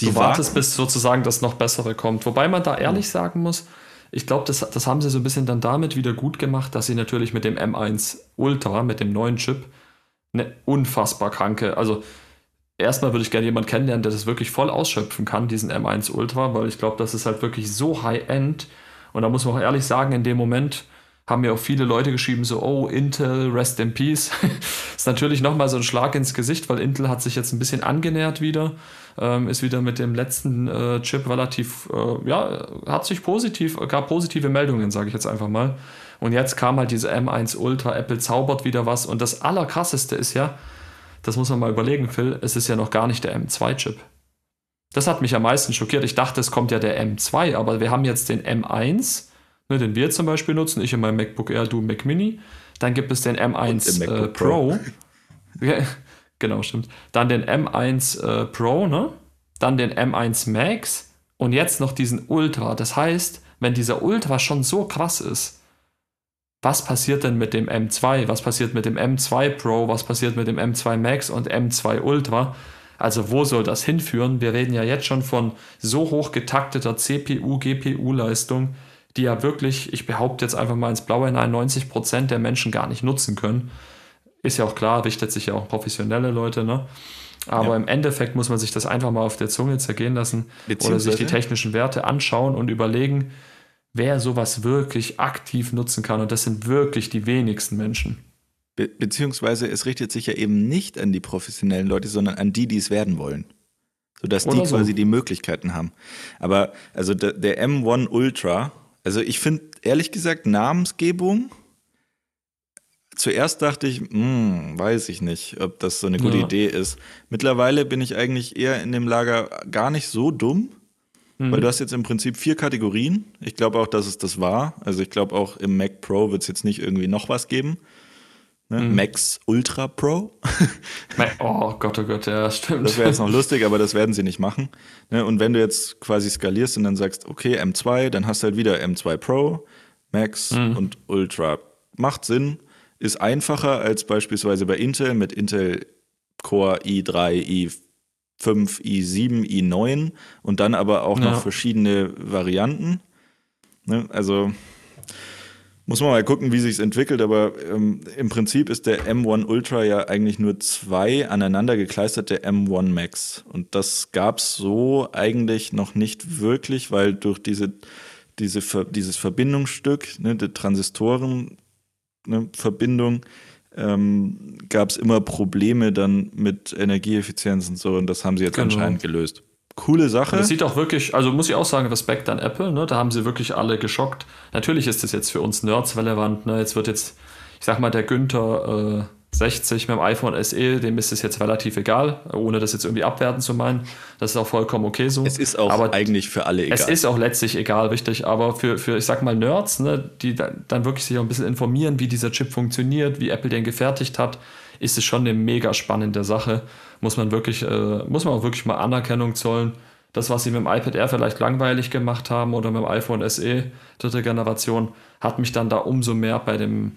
Die du wartest, bis sozusagen das noch Bessere kommt. Wobei man da ehrlich sagen muss, ich glaube, das, das haben sie so ein bisschen dann damit wieder gut gemacht, dass sie natürlich mit dem M1 Ultra, mit dem neuen Chip, eine unfassbar kranke, also erstmal würde ich gerne jemanden kennenlernen, der das wirklich voll ausschöpfen kann, diesen M1 Ultra, weil ich glaube, das ist halt wirklich so high-end. Und da muss man auch ehrlich sagen, in dem Moment haben mir auch viele Leute geschrieben, so, oh, Intel, rest in peace. ist natürlich nochmal so ein Schlag ins Gesicht, weil Intel hat sich jetzt ein bisschen angenähert wieder ähm, ist wieder mit dem letzten äh, Chip relativ, äh, ja, hat sich positiv, gab positive Meldungen, sage ich jetzt einfach mal. Und jetzt kam halt diese M1 Ultra, Apple zaubert wieder was. Und das Allerkrasseste ist ja, das muss man mal überlegen, Phil, es ist ja noch gar nicht der M2-Chip. Das hat mich am meisten schockiert. Ich dachte, es kommt ja der M2, aber wir haben jetzt den M1, ne, den wir zum Beispiel nutzen, ich in meinem MacBook Air, du Mac Mini. Dann gibt es den M1 äh, Pro. Pro. Genau, stimmt. Dann den M1 äh, Pro, ne? Dann den M1 Max und jetzt noch diesen Ultra. Das heißt, wenn dieser Ultra schon so krass ist, was passiert denn mit dem M2? Was passiert mit dem M2 Pro? Was passiert mit dem M2 Max und M2 Ultra? Also wo soll das hinführen? Wir reden ja jetzt schon von so hoch getakteter CPU, GPU-Leistung, die ja wirklich, ich behaupte jetzt einfach mal ins Blaue hinein, 90% der Menschen gar nicht nutzen können. Ist ja auch klar, richtet sich ja auch professionelle Leute, ne? Aber ja. im Endeffekt muss man sich das einfach mal auf der Zunge zergehen lassen oder sich die technischen Werte anschauen und überlegen, wer sowas wirklich aktiv nutzen kann. Und das sind wirklich die wenigsten Menschen. Be beziehungsweise es richtet sich ja eben nicht an die professionellen Leute, sondern an die, die es werden wollen. Sodass die so. quasi die Möglichkeiten haben. Aber also der, der M1 Ultra, also ich finde ehrlich gesagt Namensgebung zuerst dachte ich, hm, weiß ich nicht, ob das so eine gute ja. Idee ist. Mittlerweile bin ich eigentlich eher in dem Lager gar nicht so dumm, mhm. weil du hast jetzt im Prinzip vier Kategorien. Ich glaube auch, dass es das war. Also ich glaube auch im Mac Pro wird es jetzt nicht irgendwie noch was geben. Ne? Mhm. Max Ultra Pro. oh Gott, oh Gott, ja, stimmt. Das wäre jetzt noch lustig, aber das werden sie nicht machen. Ne? Und wenn du jetzt quasi skalierst und dann sagst, okay, M2, dann hast du halt wieder M2 Pro, Max mhm. und Ultra. Macht Sinn ist einfacher als beispielsweise bei Intel mit Intel Core i3, i5, i7, i9 und dann aber auch ja. noch verschiedene Varianten. Ne? Also muss man mal gucken, wie sich es entwickelt, aber ähm, im Prinzip ist der M1 Ultra ja eigentlich nur zwei aneinander gekleisterte M1 Max. Und das gab es so eigentlich noch nicht wirklich, weil durch diese, diese, dieses Verbindungsstück, ne, die Transistoren, ne, Verbindung ähm, gab es immer Probleme dann mit Energieeffizienz und so und das haben sie jetzt genau. anscheinend gelöst. Coole Sache. das sieht auch wirklich, also muss ich auch sagen, Respekt an Apple, ne? da haben sie wirklich alle geschockt. Natürlich ist das jetzt für uns Nerds relevant, ne? jetzt wird jetzt, ich sag mal, der Günther, äh, 60 mit dem iPhone SE, dem ist es jetzt relativ egal, ohne das jetzt irgendwie abwerten zu meinen. Das ist auch vollkommen okay so. Es ist auch aber eigentlich für alle egal. Es ist auch letztlich egal, richtig. Aber für, für ich sag mal, Nerds, ne, die dann wirklich sich auch ein bisschen informieren, wie dieser Chip funktioniert, wie Apple den gefertigt hat, ist es schon eine mega spannende Sache. Muss man wirklich, äh, muss man auch wirklich mal Anerkennung zollen. Das, was sie mit dem iPad Air vielleicht langweilig gemacht haben oder mit dem iPhone SE dritte Generation, hat mich dann da umso mehr bei dem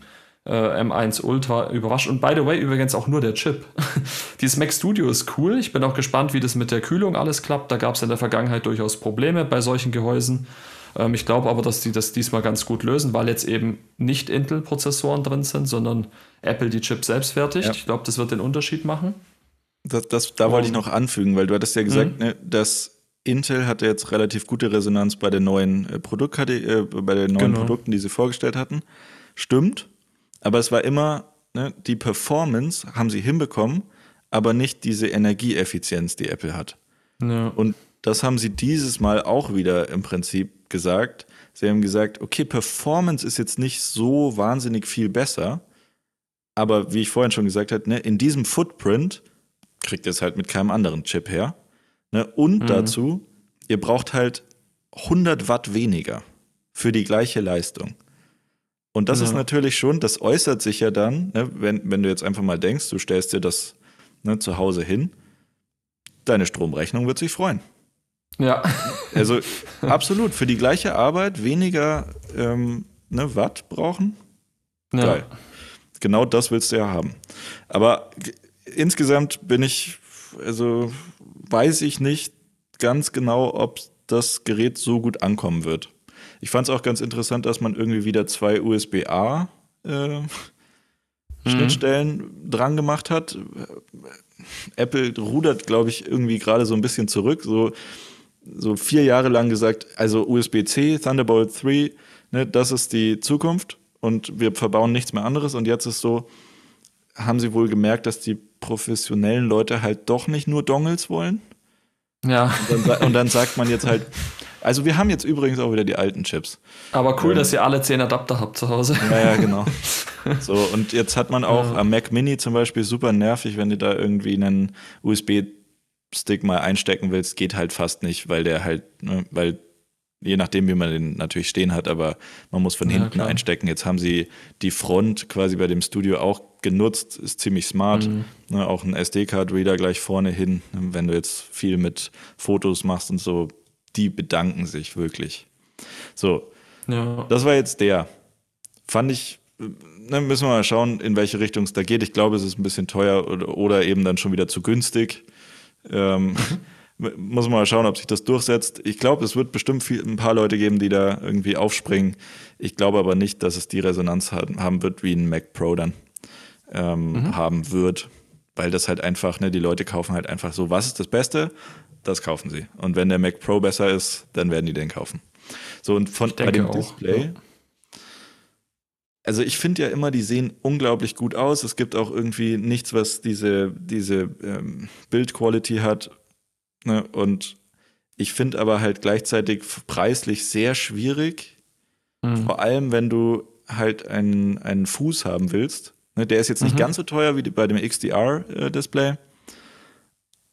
äh, M1 Ultra überrascht. Und by the way, übrigens auch nur der Chip. Dieses Mac Studio ist cool. Ich bin auch gespannt, wie das mit der Kühlung alles klappt. Da gab es in der Vergangenheit durchaus Probleme bei solchen Gehäusen. Ähm, ich glaube aber, dass die das diesmal ganz gut lösen, weil jetzt eben nicht Intel-Prozessoren drin sind, sondern Apple die Chips selbst fertigt. Ja. Ich glaube, das wird den Unterschied machen. Das, das, da wollte ich noch anfügen, weil du hattest ja gesagt, mhm. ne, dass Intel hatte jetzt relativ gute Resonanz bei den neuen äh, Produkt äh, bei den neuen genau. Produkten, die sie vorgestellt hatten. Stimmt. Aber es war immer, ne, die Performance haben sie hinbekommen, aber nicht diese Energieeffizienz, die Apple hat. Ja. Und das haben sie dieses Mal auch wieder im Prinzip gesagt. Sie haben gesagt, okay, Performance ist jetzt nicht so wahnsinnig viel besser, aber wie ich vorhin schon gesagt habe, ne, in diesem Footprint kriegt ihr es halt mit keinem anderen Chip her. Ne? Und mhm. dazu, ihr braucht halt 100 Watt weniger für die gleiche Leistung. Und das ja. ist natürlich schon, das äußert sich ja dann, ne, wenn, wenn du jetzt einfach mal denkst, du stellst dir das ne, zu Hause hin, deine Stromrechnung wird sich freuen. Ja. Also absolut, für die gleiche Arbeit weniger ähm, ne, Watt brauchen. Ja. Geil. Genau das willst du ja haben. Aber insgesamt bin ich, also weiß ich nicht ganz genau, ob das Gerät so gut ankommen wird. Ich fand es auch ganz interessant, dass man irgendwie wieder zwei USB-A äh, Schnittstellen mhm. dran gemacht hat. Apple rudert, glaube ich, irgendwie gerade so ein bisschen zurück. So, so vier Jahre lang gesagt, also USB-C, Thunderbolt 3, ne, das ist die Zukunft und wir verbauen nichts mehr anderes. Und jetzt ist so, haben sie wohl gemerkt, dass die professionellen Leute halt doch nicht nur Dongles wollen. Ja. Und dann, und dann sagt man jetzt halt, also wir haben jetzt übrigens auch wieder die alten Chips. Aber cool, ähm, dass ihr alle zehn Adapter habt zu Hause. Ja, ja, genau. So, und jetzt hat man auch ja. am Mac Mini zum Beispiel super nervig, wenn du da irgendwie einen USB-Stick mal einstecken willst, geht halt fast nicht, weil der halt, ne, weil je nachdem, wie man den natürlich stehen hat, aber man muss von ja, hinten klar. einstecken. Jetzt haben sie die Front quasi bei dem Studio auch genutzt, ist ziemlich smart. Mhm. Ne, auch ein SD-Card-Reader gleich vorne hin, wenn du jetzt viel mit Fotos machst und so, die bedanken sich wirklich. So, ja. das war jetzt der. Fand ich, ne, müssen wir mal schauen, in welche Richtung es da geht. Ich glaube, es ist ein bisschen teuer oder, oder eben dann schon wieder zu günstig. Ähm, muss man mal schauen, ob sich das durchsetzt. Ich glaube, es wird bestimmt viel, ein paar Leute geben, die da irgendwie aufspringen. Ich glaube aber nicht, dass es die Resonanz haben wird, wie ein Mac Pro dann ähm, mhm. haben wird. Weil das halt einfach, ne, die Leute kaufen halt einfach so, was ist das Beste? das kaufen sie. Und wenn der Mac Pro besser ist, dann werden die den kaufen. So, und von bei dem auch, Display. Ja. Also ich finde ja immer, die sehen unglaublich gut aus. Es gibt auch irgendwie nichts, was diese, diese ähm, Build-Quality hat. Ne? Und ich finde aber halt gleichzeitig preislich sehr schwierig. Mhm. Vor allem, wenn du halt einen, einen Fuß haben willst. Ne? Der ist jetzt nicht mhm. ganz so teuer wie bei dem XDR-Display. Äh,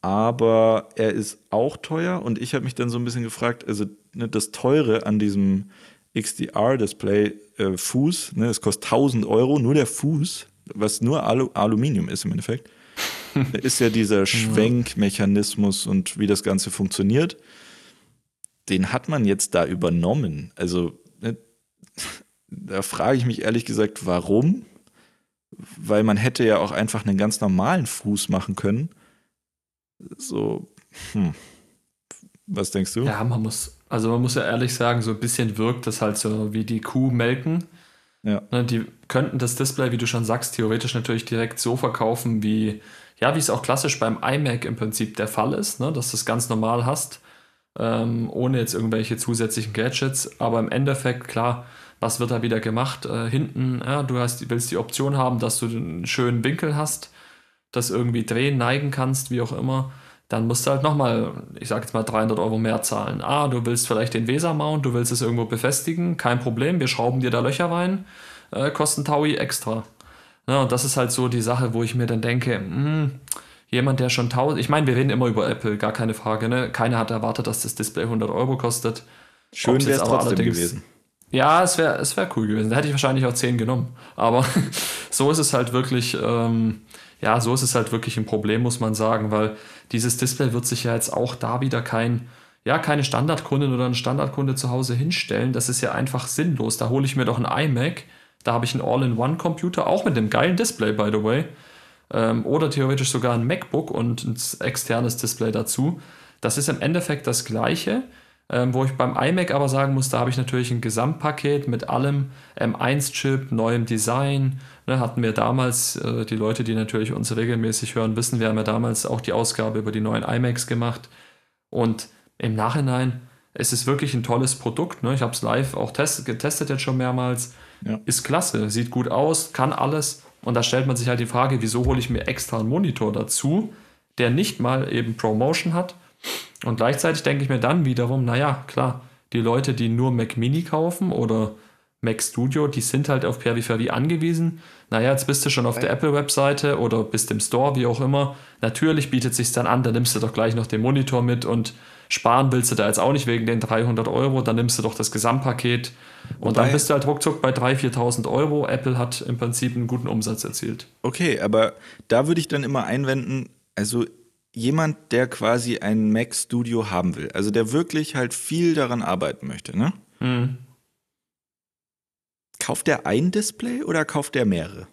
aber er ist auch teuer und ich habe mich dann so ein bisschen gefragt, also ne, das Teure an diesem XDR-Display äh, Fuß, ne, es kostet 1000 Euro, nur der Fuß, was nur Alu Aluminium ist im Endeffekt, ist ja dieser Schwenkmechanismus und wie das Ganze funktioniert. Den hat man jetzt da übernommen. Also ne, da frage ich mich ehrlich gesagt, warum? Weil man hätte ja auch einfach einen ganz normalen Fuß machen können so, hm. Was denkst du? Ja, man muss, also man muss ja ehrlich sagen, so ein bisschen wirkt das halt so wie die Kuh melken. Ja. Ne, die könnten das Display, wie du schon sagst, theoretisch natürlich direkt so verkaufen, wie, ja, wie es auch klassisch beim iMac im Prinzip der Fall ist, ne, dass du es ganz normal hast, ähm, ohne jetzt irgendwelche zusätzlichen Gadgets. Aber im Endeffekt, klar, was wird da wieder gemacht? Äh, hinten, ja, du hast, willst die Option haben, dass du einen schönen Winkel hast das irgendwie drehen, neigen kannst, wie auch immer, dann musst du halt nochmal, ich sag jetzt mal 300 Euro mehr zahlen. Ah, du willst vielleicht den Weser-Mount, du willst es irgendwo befestigen, kein Problem, wir schrauben dir da Löcher rein, äh, kosten Taui extra. Ne, und das ist halt so die Sache, wo ich mir dann denke, mh, hm, jemand, der schon tausend, ich meine, wir reden immer über Apple, gar keine Frage, ne? Keiner hat erwartet, dass das Display 100 Euro kostet. Schön wäre es trotzdem gewesen. Ja, es wäre es wär cool gewesen. Da hätte ich wahrscheinlich auch 10 genommen. Aber so ist es halt wirklich, ähm, ja, so ist es halt wirklich ein Problem, muss man sagen, weil dieses Display wird sich ja jetzt auch da wieder kein, ja, keine Standardkundin oder ein Standardkunde zu Hause hinstellen. Das ist ja einfach sinnlos. Da hole ich mir doch ein iMac, da habe ich einen All-in-One-Computer, auch mit dem geilen Display, by the way. Ähm, oder theoretisch sogar ein MacBook und ein externes Display dazu. Das ist im Endeffekt das gleiche. Ähm, wo ich beim iMac aber sagen muss, da habe ich natürlich ein Gesamtpaket mit allem M1-Chip, neuem Design. Ne, hatten wir damals, äh, die Leute, die natürlich uns regelmäßig hören, wissen, wir haben ja damals auch die Ausgabe über die neuen iMacs gemacht. Und im Nachhinein es ist wirklich ein tolles Produkt. Ne? Ich habe es live auch test, getestet jetzt schon mehrmals. Ja. Ist klasse, sieht gut aus, kann alles. Und da stellt man sich halt die Frage, wieso hole ich mir extra einen Monitor dazu, der nicht mal eben Promotion hat. Und gleichzeitig denke ich mir dann wiederum, naja, klar, die Leute, die nur Mac Mini kaufen oder Mac Studio, die sind halt auf Peripherie angewiesen. Naja, jetzt bist du schon auf der Apple-Webseite oder bist im Store, wie auch immer. Natürlich bietet sich dann an, da nimmst du doch gleich noch den Monitor mit und sparen willst du da jetzt auch nicht wegen den 300 Euro, dann nimmst du doch das Gesamtpaket und Wobei, dann bist du halt ruckzuck bei 3.000, 4.000 Euro. Apple hat im Prinzip einen guten Umsatz erzielt. Okay, aber da würde ich dann immer einwenden, also jemand, der quasi ein Mac Studio haben will, also der wirklich halt viel daran arbeiten möchte, ne? Mhm. Kauft der ein Display oder kauft der mehrere?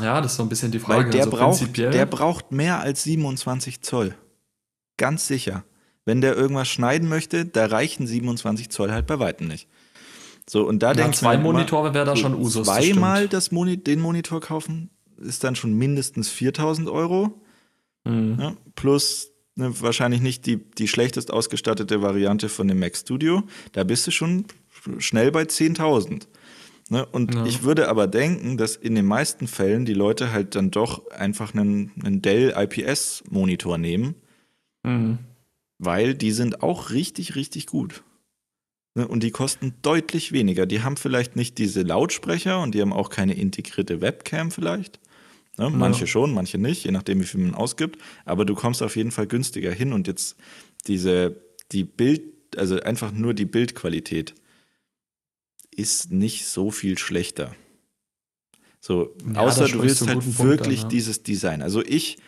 Ja, das ist so ein bisschen die Frage. Weil der, also braucht, der braucht mehr als 27 Zoll. Ganz sicher. Wenn der irgendwas schneiden möchte, da reichen 27 Zoll halt bei weitem nicht. So, und da ja, denke zwei Monitore wäre da so schon Usus. Zweimal das Moni den Monitor kaufen, ist dann schon mindestens 4000 Euro. Mhm. Ja, plus ne, wahrscheinlich nicht die, die schlechtest ausgestattete Variante von dem Mac Studio. Da bist du schon schnell bei 10.000. Ne? Und ja. ich würde aber denken, dass in den meisten Fällen die Leute halt dann doch einfach einen, einen Dell IPS-Monitor nehmen Mhm. Weil die sind auch richtig, richtig gut. Ne, und die kosten deutlich weniger. Die haben vielleicht nicht diese Lautsprecher und die haben auch keine integrierte Webcam vielleicht. Ne, manche ja. schon, manche nicht, je nachdem, wie viel man ausgibt. Aber du kommst auf jeden Fall günstiger hin und jetzt diese, die Bild, also einfach nur die Bildqualität ist nicht so viel schlechter. So, ja, außer du willst halt wirklich an, ja. dieses Design. Also ich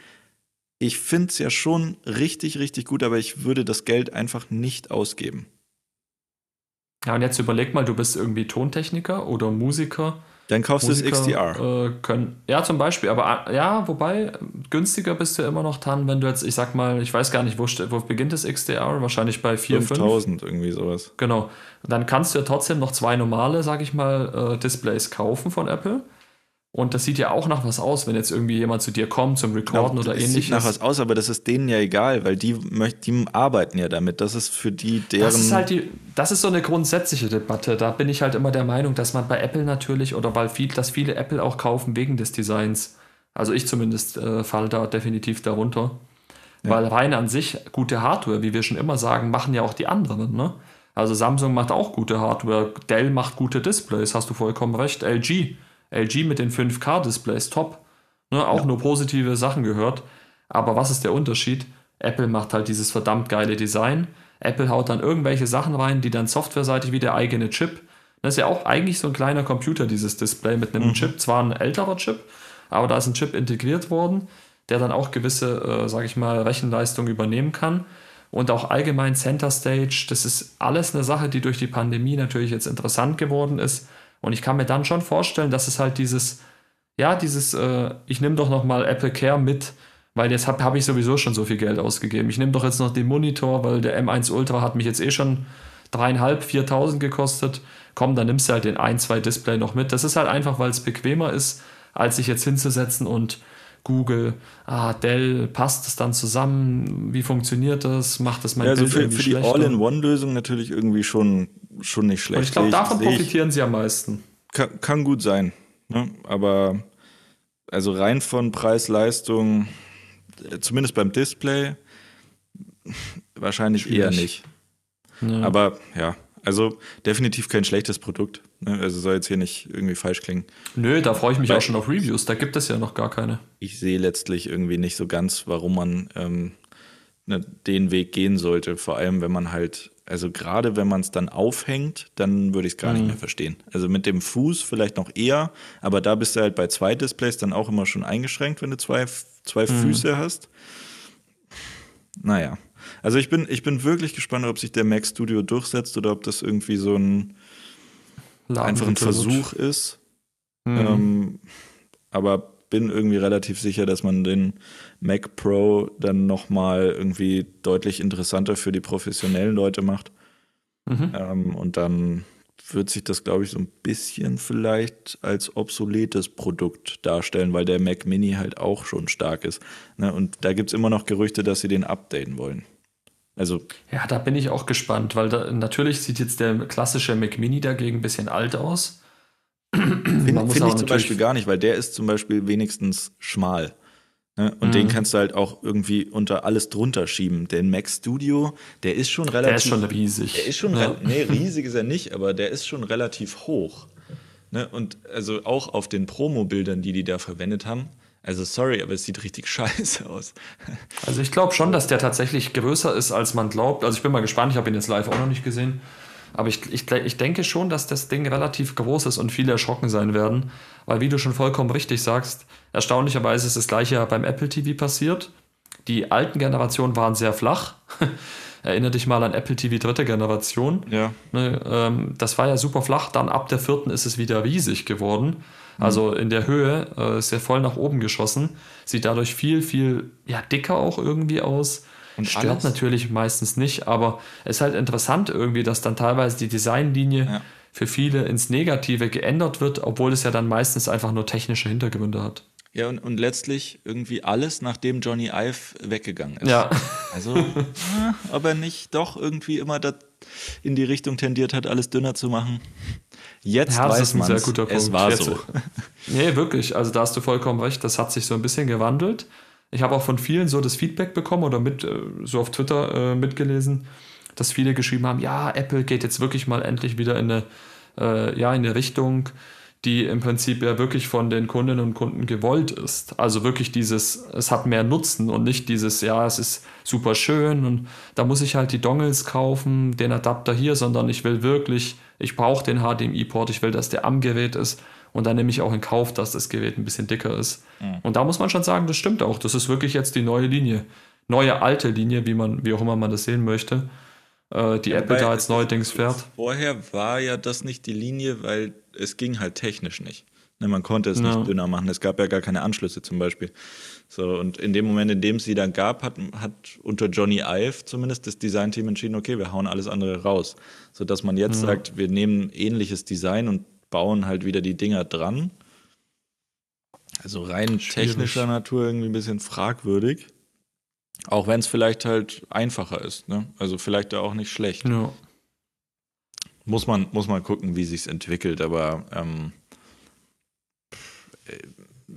ich finde es ja schon richtig, richtig gut, aber ich würde das Geld einfach nicht ausgeben. Ja, und jetzt überleg mal, du bist irgendwie Tontechniker oder Musiker. Dann kaufst du das XDR. Äh, können, ja, zum Beispiel, aber ja, wobei, günstiger bist du immer noch dann, wenn du jetzt, ich sag mal, ich weiß gar nicht, wo, wo beginnt das XDR? Wahrscheinlich bei 4, 5000 irgendwie sowas. Genau. Dann kannst du ja trotzdem noch zwei normale, sag ich mal, äh, Displays kaufen von Apple. Und das sieht ja auch nach was aus, wenn jetzt irgendwie jemand zu dir kommt zum Recorden genau, oder ähnliches. Sieht nach was aus, aber das ist denen ja egal, weil die, die arbeiten ja damit. Das ist für die deren. Das ist halt die, das ist so eine grundsätzliche Debatte. Da bin ich halt immer der Meinung, dass man bei Apple natürlich oder weil viel, dass viele Apple auch kaufen wegen des Designs. Also ich zumindest äh, falle da definitiv darunter. Ja. Weil rein an sich gute Hardware, wie wir schon immer sagen, machen ja auch die anderen. Ne? Also Samsung macht auch gute Hardware, Dell macht gute Displays, hast du vollkommen recht. LG LG mit den 5K-Displays top. Ne, auch ja. nur positive Sachen gehört. Aber was ist der Unterschied? Apple macht halt dieses verdammt geile Design. Apple haut dann irgendwelche Sachen rein, die dann softwareseitig wie der eigene Chip. Das ist ja auch eigentlich so ein kleiner Computer, dieses Display mit einem mhm. Chip. Zwar ein älterer Chip, aber da ist ein Chip integriert worden, der dann auch gewisse, äh, sage ich mal, Rechenleistung übernehmen kann. Und auch allgemein Center Stage, das ist alles eine Sache, die durch die Pandemie natürlich jetzt interessant geworden ist. Und ich kann mir dann schon vorstellen, dass es halt dieses, ja, dieses, äh, ich nehme doch nochmal Apple Care mit, weil jetzt habe hab ich sowieso schon so viel Geld ausgegeben. Ich nehme doch jetzt noch den Monitor, weil der M1 Ultra hat mich jetzt eh schon dreieinhalb, 4.000 gekostet. Komm, dann nimmst du halt den ein, zwei Display noch mit. Das ist halt einfach, weil es bequemer ist, als sich jetzt hinzusetzen und Google, ah, Dell, passt das dann zusammen? Wie funktioniert das? Macht das mein ja, also Bild für, für die All-in-One-Lösung natürlich irgendwie schon, schon nicht schlecht. Und ich glaube, davon profitieren sie am meisten. Kann, kann gut sein. Ne? Aber also rein von Preis-Leistung, äh, zumindest beim Display, wahrscheinlich Schwierig. eher nicht. Ja. Aber ja, Also definitiv kein schlechtes Produkt. Ne? Also soll jetzt hier nicht irgendwie falsch klingen. Nö, da freue ich mich Weil auch schon auf Reviews. Da gibt es ja noch gar keine. Ich sehe letztlich irgendwie nicht so ganz, warum man ähm, ne, den Weg gehen sollte. Vor allem, wenn man halt, also gerade wenn man es dann aufhängt, dann würde ich es gar mhm. nicht mehr verstehen. Also mit dem Fuß vielleicht noch eher, aber da bist du halt bei zwei Displays dann auch immer schon eingeschränkt, wenn du zwei, zwei mhm. Füße hast. Naja. Also ich bin, ich bin wirklich gespannt, ob sich der Mac Studio durchsetzt oder ob das irgendwie so ein einfach ein Versuch ist. Mhm. Ähm, aber bin irgendwie relativ sicher, dass man den Mac Pro dann nochmal irgendwie deutlich interessanter für die professionellen Leute macht. Mhm. Ähm, und dann wird sich das, glaube ich, so ein bisschen vielleicht als obsoletes Produkt darstellen, weil der Mac Mini halt auch schon stark ist. Ne? Und da gibt es immer noch Gerüchte, dass sie den updaten wollen. Also ja, da bin ich auch gespannt, weil da, natürlich sieht jetzt der klassische Mac Mini dagegen ein bisschen alt aus. Finde find ich zum Beispiel gar nicht, weil der ist zum Beispiel wenigstens schmal. Ne? Und mhm. den kannst du halt auch irgendwie unter alles drunter schieben. Den Mac Studio, der ist schon relativ. Der ist schon riesig. Der ist schon, ja. nee, riesig ist er nicht, aber der ist schon relativ hoch. Ne? Und also auch auf den Promo-Bildern, die die da verwendet haben, also sorry, aber es sieht richtig scheiße aus. Also ich glaube schon, dass der tatsächlich größer ist, als man glaubt. Also ich bin mal gespannt, ich habe ihn jetzt live auch noch nicht gesehen. Aber ich, ich, ich denke schon, dass das Ding relativ groß ist und viele erschrocken sein werden. Weil wie du schon vollkommen richtig sagst, erstaunlicherweise ist das gleiche ja beim Apple TV passiert. Die alten Generationen waren sehr flach. Erinnere dich mal an Apple TV dritte Generation. Ja. Ne, ähm, das war ja super flach. Dann ab der vierten ist es wieder riesig geworden. Also in der Höhe äh, ist er voll nach oben geschossen. Sieht dadurch viel, viel ja, dicker auch irgendwie aus. Und Stört alles? natürlich meistens nicht, aber es ist halt interessant irgendwie, dass dann teilweise die Designlinie ja. für viele ins Negative geändert wird, obwohl es ja dann meistens einfach nur technische Hintergründe hat. Ja, und, und letztlich irgendwie alles, nachdem Johnny Ive weggegangen ist. Ja. Also, ob er nicht doch irgendwie immer in die Richtung tendiert hat, alles dünner zu machen. Jetzt ja, weiß man es war Jetzt, so. Nee, wirklich. Also da hast du vollkommen recht. Das hat sich so ein bisschen gewandelt. Ich habe auch von vielen so das Feedback bekommen oder mit äh, so auf Twitter äh, mitgelesen, dass viele geschrieben haben, ja, Apple geht jetzt wirklich mal endlich wieder in eine, äh, ja, in eine Richtung, die im Prinzip ja wirklich von den Kundinnen und Kunden gewollt ist. Also wirklich dieses, es hat mehr Nutzen und nicht dieses, ja, es ist super schön und da muss ich halt die Dongles kaufen, den Adapter hier, sondern ich will wirklich, ich brauche den HDMI-Port, ich will, dass der am Gerät ist und dann nehme ich auch in Kauf, dass das Gerät ein bisschen dicker ist. Mhm. Und da muss man schon sagen, das stimmt auch. Das ist wirklich jetzt die neue Linie. Neue alte Linie, wie man, wie auch immer man das sehen möchte äh, die ja, Apple da als neuerdings fährt. Vorher war ja das nicht die Linie, weil es ging halt technisch nicht. Ne, man konnte es ja. nicht dünner machen. Es gab ja gar keine Anschlüsse zum Beispiel. So, und in dem Moment, in dem es sie dann gab, hat, hat unter Johnny Ive zumindest das Designteam entschieden, okay, wir hauen alles andere raus. Sodass man jetzt ja. sagt, wir nehmen ähnliches Design und bauen halt wieder die Dinger dran. Also rein Schwierig. technischer Natur irgendwie ein bisschen fragwürdig. Auch wenn es vielleicht halt einfacher ist. Ne? Also vielleicht auch nicht schlecht. Ja. Muss, man, muss man gucken, wie sich entwickelt. Aber ähm, äh,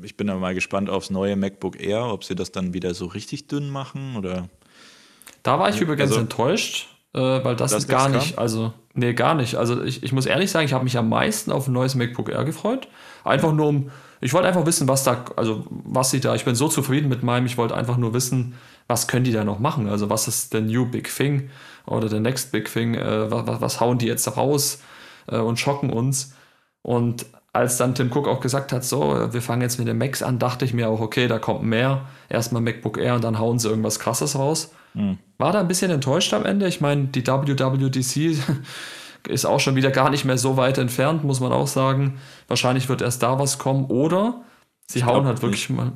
ich bin dann mal gespannt aufs neue MacBook Air, ob sie das dann wieder so richtig dünn machen oder. Da war ich übrigens also, enttäuscht, äh, weil das, das gar nicht, kam? also, nee, gar nicht. Also ich, ich muss ehrlich sagen, ich habe mich am meisten auf ein neues MacBook Air gefreut. Einfach nur um, ich wollte einfach wissen, was da, also was sie da, ich bin so zufrieden mit meinem, ich wollte einfach nur wissen, was können die da noch machen? Also was ist der New Big Thing oder der Next Big Thing? Äh, was, was, hauen die jetzt raus äh, und schocken uns? Und als dann Tim Cook auch gesagt hat, so, wir fangen jetzt mit den Macs an, dachte ich mir auch, okay, da kommt mehr. Erstmal MacBook Air und dann hauen sie irgendwas Krasses raus. Mhm. War da ein bisschen enttäuscht am Ende. Ich meine, die WWDC ist auch schon wieder gar nicht mehr so weit entfernt, muss man auch sagen. Wahrscheinlich wird erst da was kommen. Oder sie hauen halt wirklich nicht. mal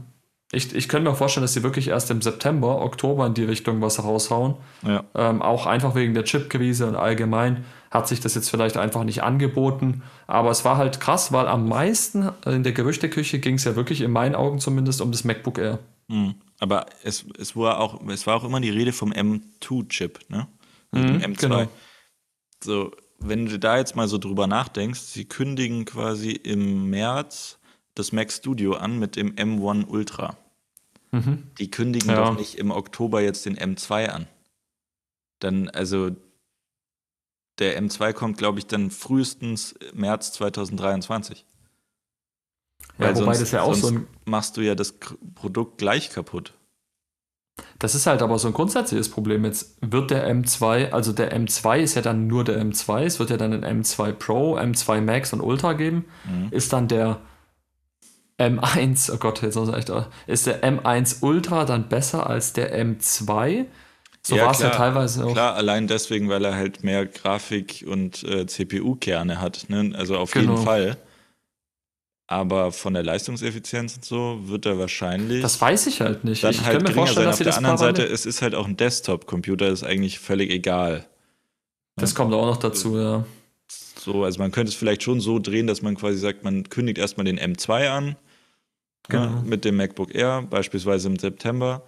ich, ich könnte mir vorstellen, dass sie wirklich erst im September, Oktober in die Richtung was raushauen. Ja. Ähm, auch einfach wegen der Chip-Krise und allgemein hat sich das jetzt vielleicht einfach nicht angeboten. Aber es war halt krass, weil am meisten in der Gerüchteküche ging es ja wirklich, in meinen Augen zumindest, um das MacBook Air. Mhm. Aber es, es, war auch, es war auch immer die Rede vom M2-Chip, ne? Also mhm, M2. Genau. So, wenn du da jetzt mal so drüber nachdenkst, sie kündigen quasi im März das Mac Studio an mit dem M1 Ultra. Mhm. Die kündigen ja. doch nicht im Oktober jetzt den M2 an. Dann, also, der M2 kommt, glaube ich, dann frühestens März 2023. Ja, Weil wobei sonst, das ja auch so ein, machst du ja das Produkt gleich kaputt. das ist halt aber so ein grundsätzliches Problem. Jetzt wird der M2, also der M2 ist ja dann nur der M2, es wird ja dann ein M2 Pro, M2 Max und Ultra geben. Mhm. Ist dann der M1, oh Gott, jetzt muss ich echt, ist der M1 Ultra dann besser als der M2? So Ja, war es ja teilweise auch. Klar, allein deswegen, weil er halt mehr Grafik- und äh, CPU-Kerne hat. Ne? Also auf Genau. jeden Fall. Aber von der Leistungseffizienz und so wird er wahrscheinlich Das weiß ich halt nicht. dann ich halt kann mir vorstellen, sein. dass Auf der anderen Seite, es ist halt auch ein Desktop-Computer, ist eigentlich völlig egal. Das kommt auch noch dazu, ja. So, also man könnte es vielleicht schon so drehen, dass man quasi sagt, man kündigt erstmal den M2 an Genau. mit dem MacBook Air, beispielsweise im September,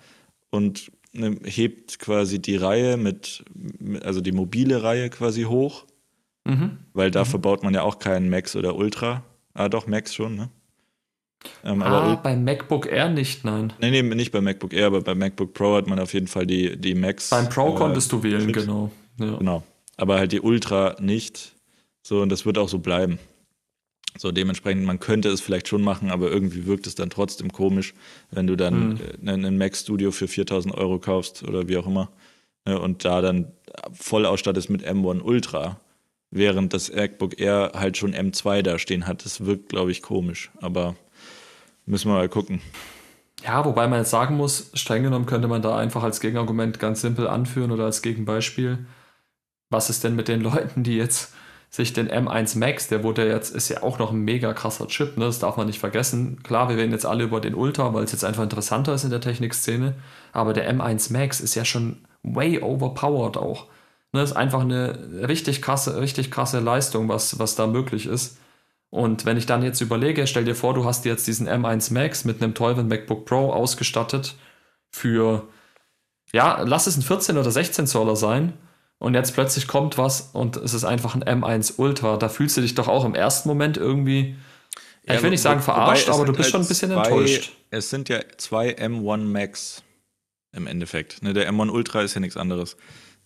und ne, hebt quasi die Reihe mit, also die mobile Reihe quasi hoch, Mhm. weil da verbaut man ja auch keinen Max oder Ultra. Ah, doch, Max schon, ne? Ähm, aber Ah, Ul- beim MacBook Air nicht, nein. nee, nee, nicht bei MacBook Air, aber bei MacBook Pro hat man auf jeden Fall die, die Max. Beim Pro äh, konntest du wählen, Chips. genau. Ja. Genau. Aber halt die Ultra nicht. So, und das wird auch so bleiben. So, dementsprechend, man könnte es vielleicht schon machen, aber irgendwie wirkt es dann trotzdem komisch, wenn du dann Mhm. einen einen Mac Studio für 4000 Euro kaufst oder wie auch immer ne, und da dann voll ausstattest mit M1 Ultra, während das MacBook Air halt schon M2 da stehen hat. Das wirkt, glaube ich, komisch, aber müssen wir mal gucken. Ja, wobei man jetzt sagen muss, streng genommen könnte man da einfach als Gegenargument ganz simpel anführen oder als Gegenbeispiel. Was ist denn mit den Leuten, die jetzt sich den M1 Max, der wurde jetzt, ist ja auch noch ein mega krasser Chip, ne? das darf man nicht vergessen. Klar, wir reden jetzt alle über den Ultra, weil es jetzt einfach interessanter ist in der Technikszene, aber der M1 Max ist ja schon way overpowered auch. Ne? Das ist einfach eine richtig krasse, richtig krasse Leistung, was, was da möglich ist. Und wenn ich dann jetzt überlege, stell dir vor, du hast jetzt diesen M1 Max mit einem teuren MacBook Pro ausgestattet für, ja, lass es ein 14 oder 16 Zoller sein. Und jetzt plötzlich kommt was und es ist einfach ein M1 Ultra. Da fühlst du dich doch auch im ersten Moment irgendwie, ich will nicht sagen verarscht, aber du bist halt schon ein bisschen zwei, enttäuscht. Es sind ja zwei M1 Max im Endeffekt. Ne, der M1 Ultra ist ja nichts anderes.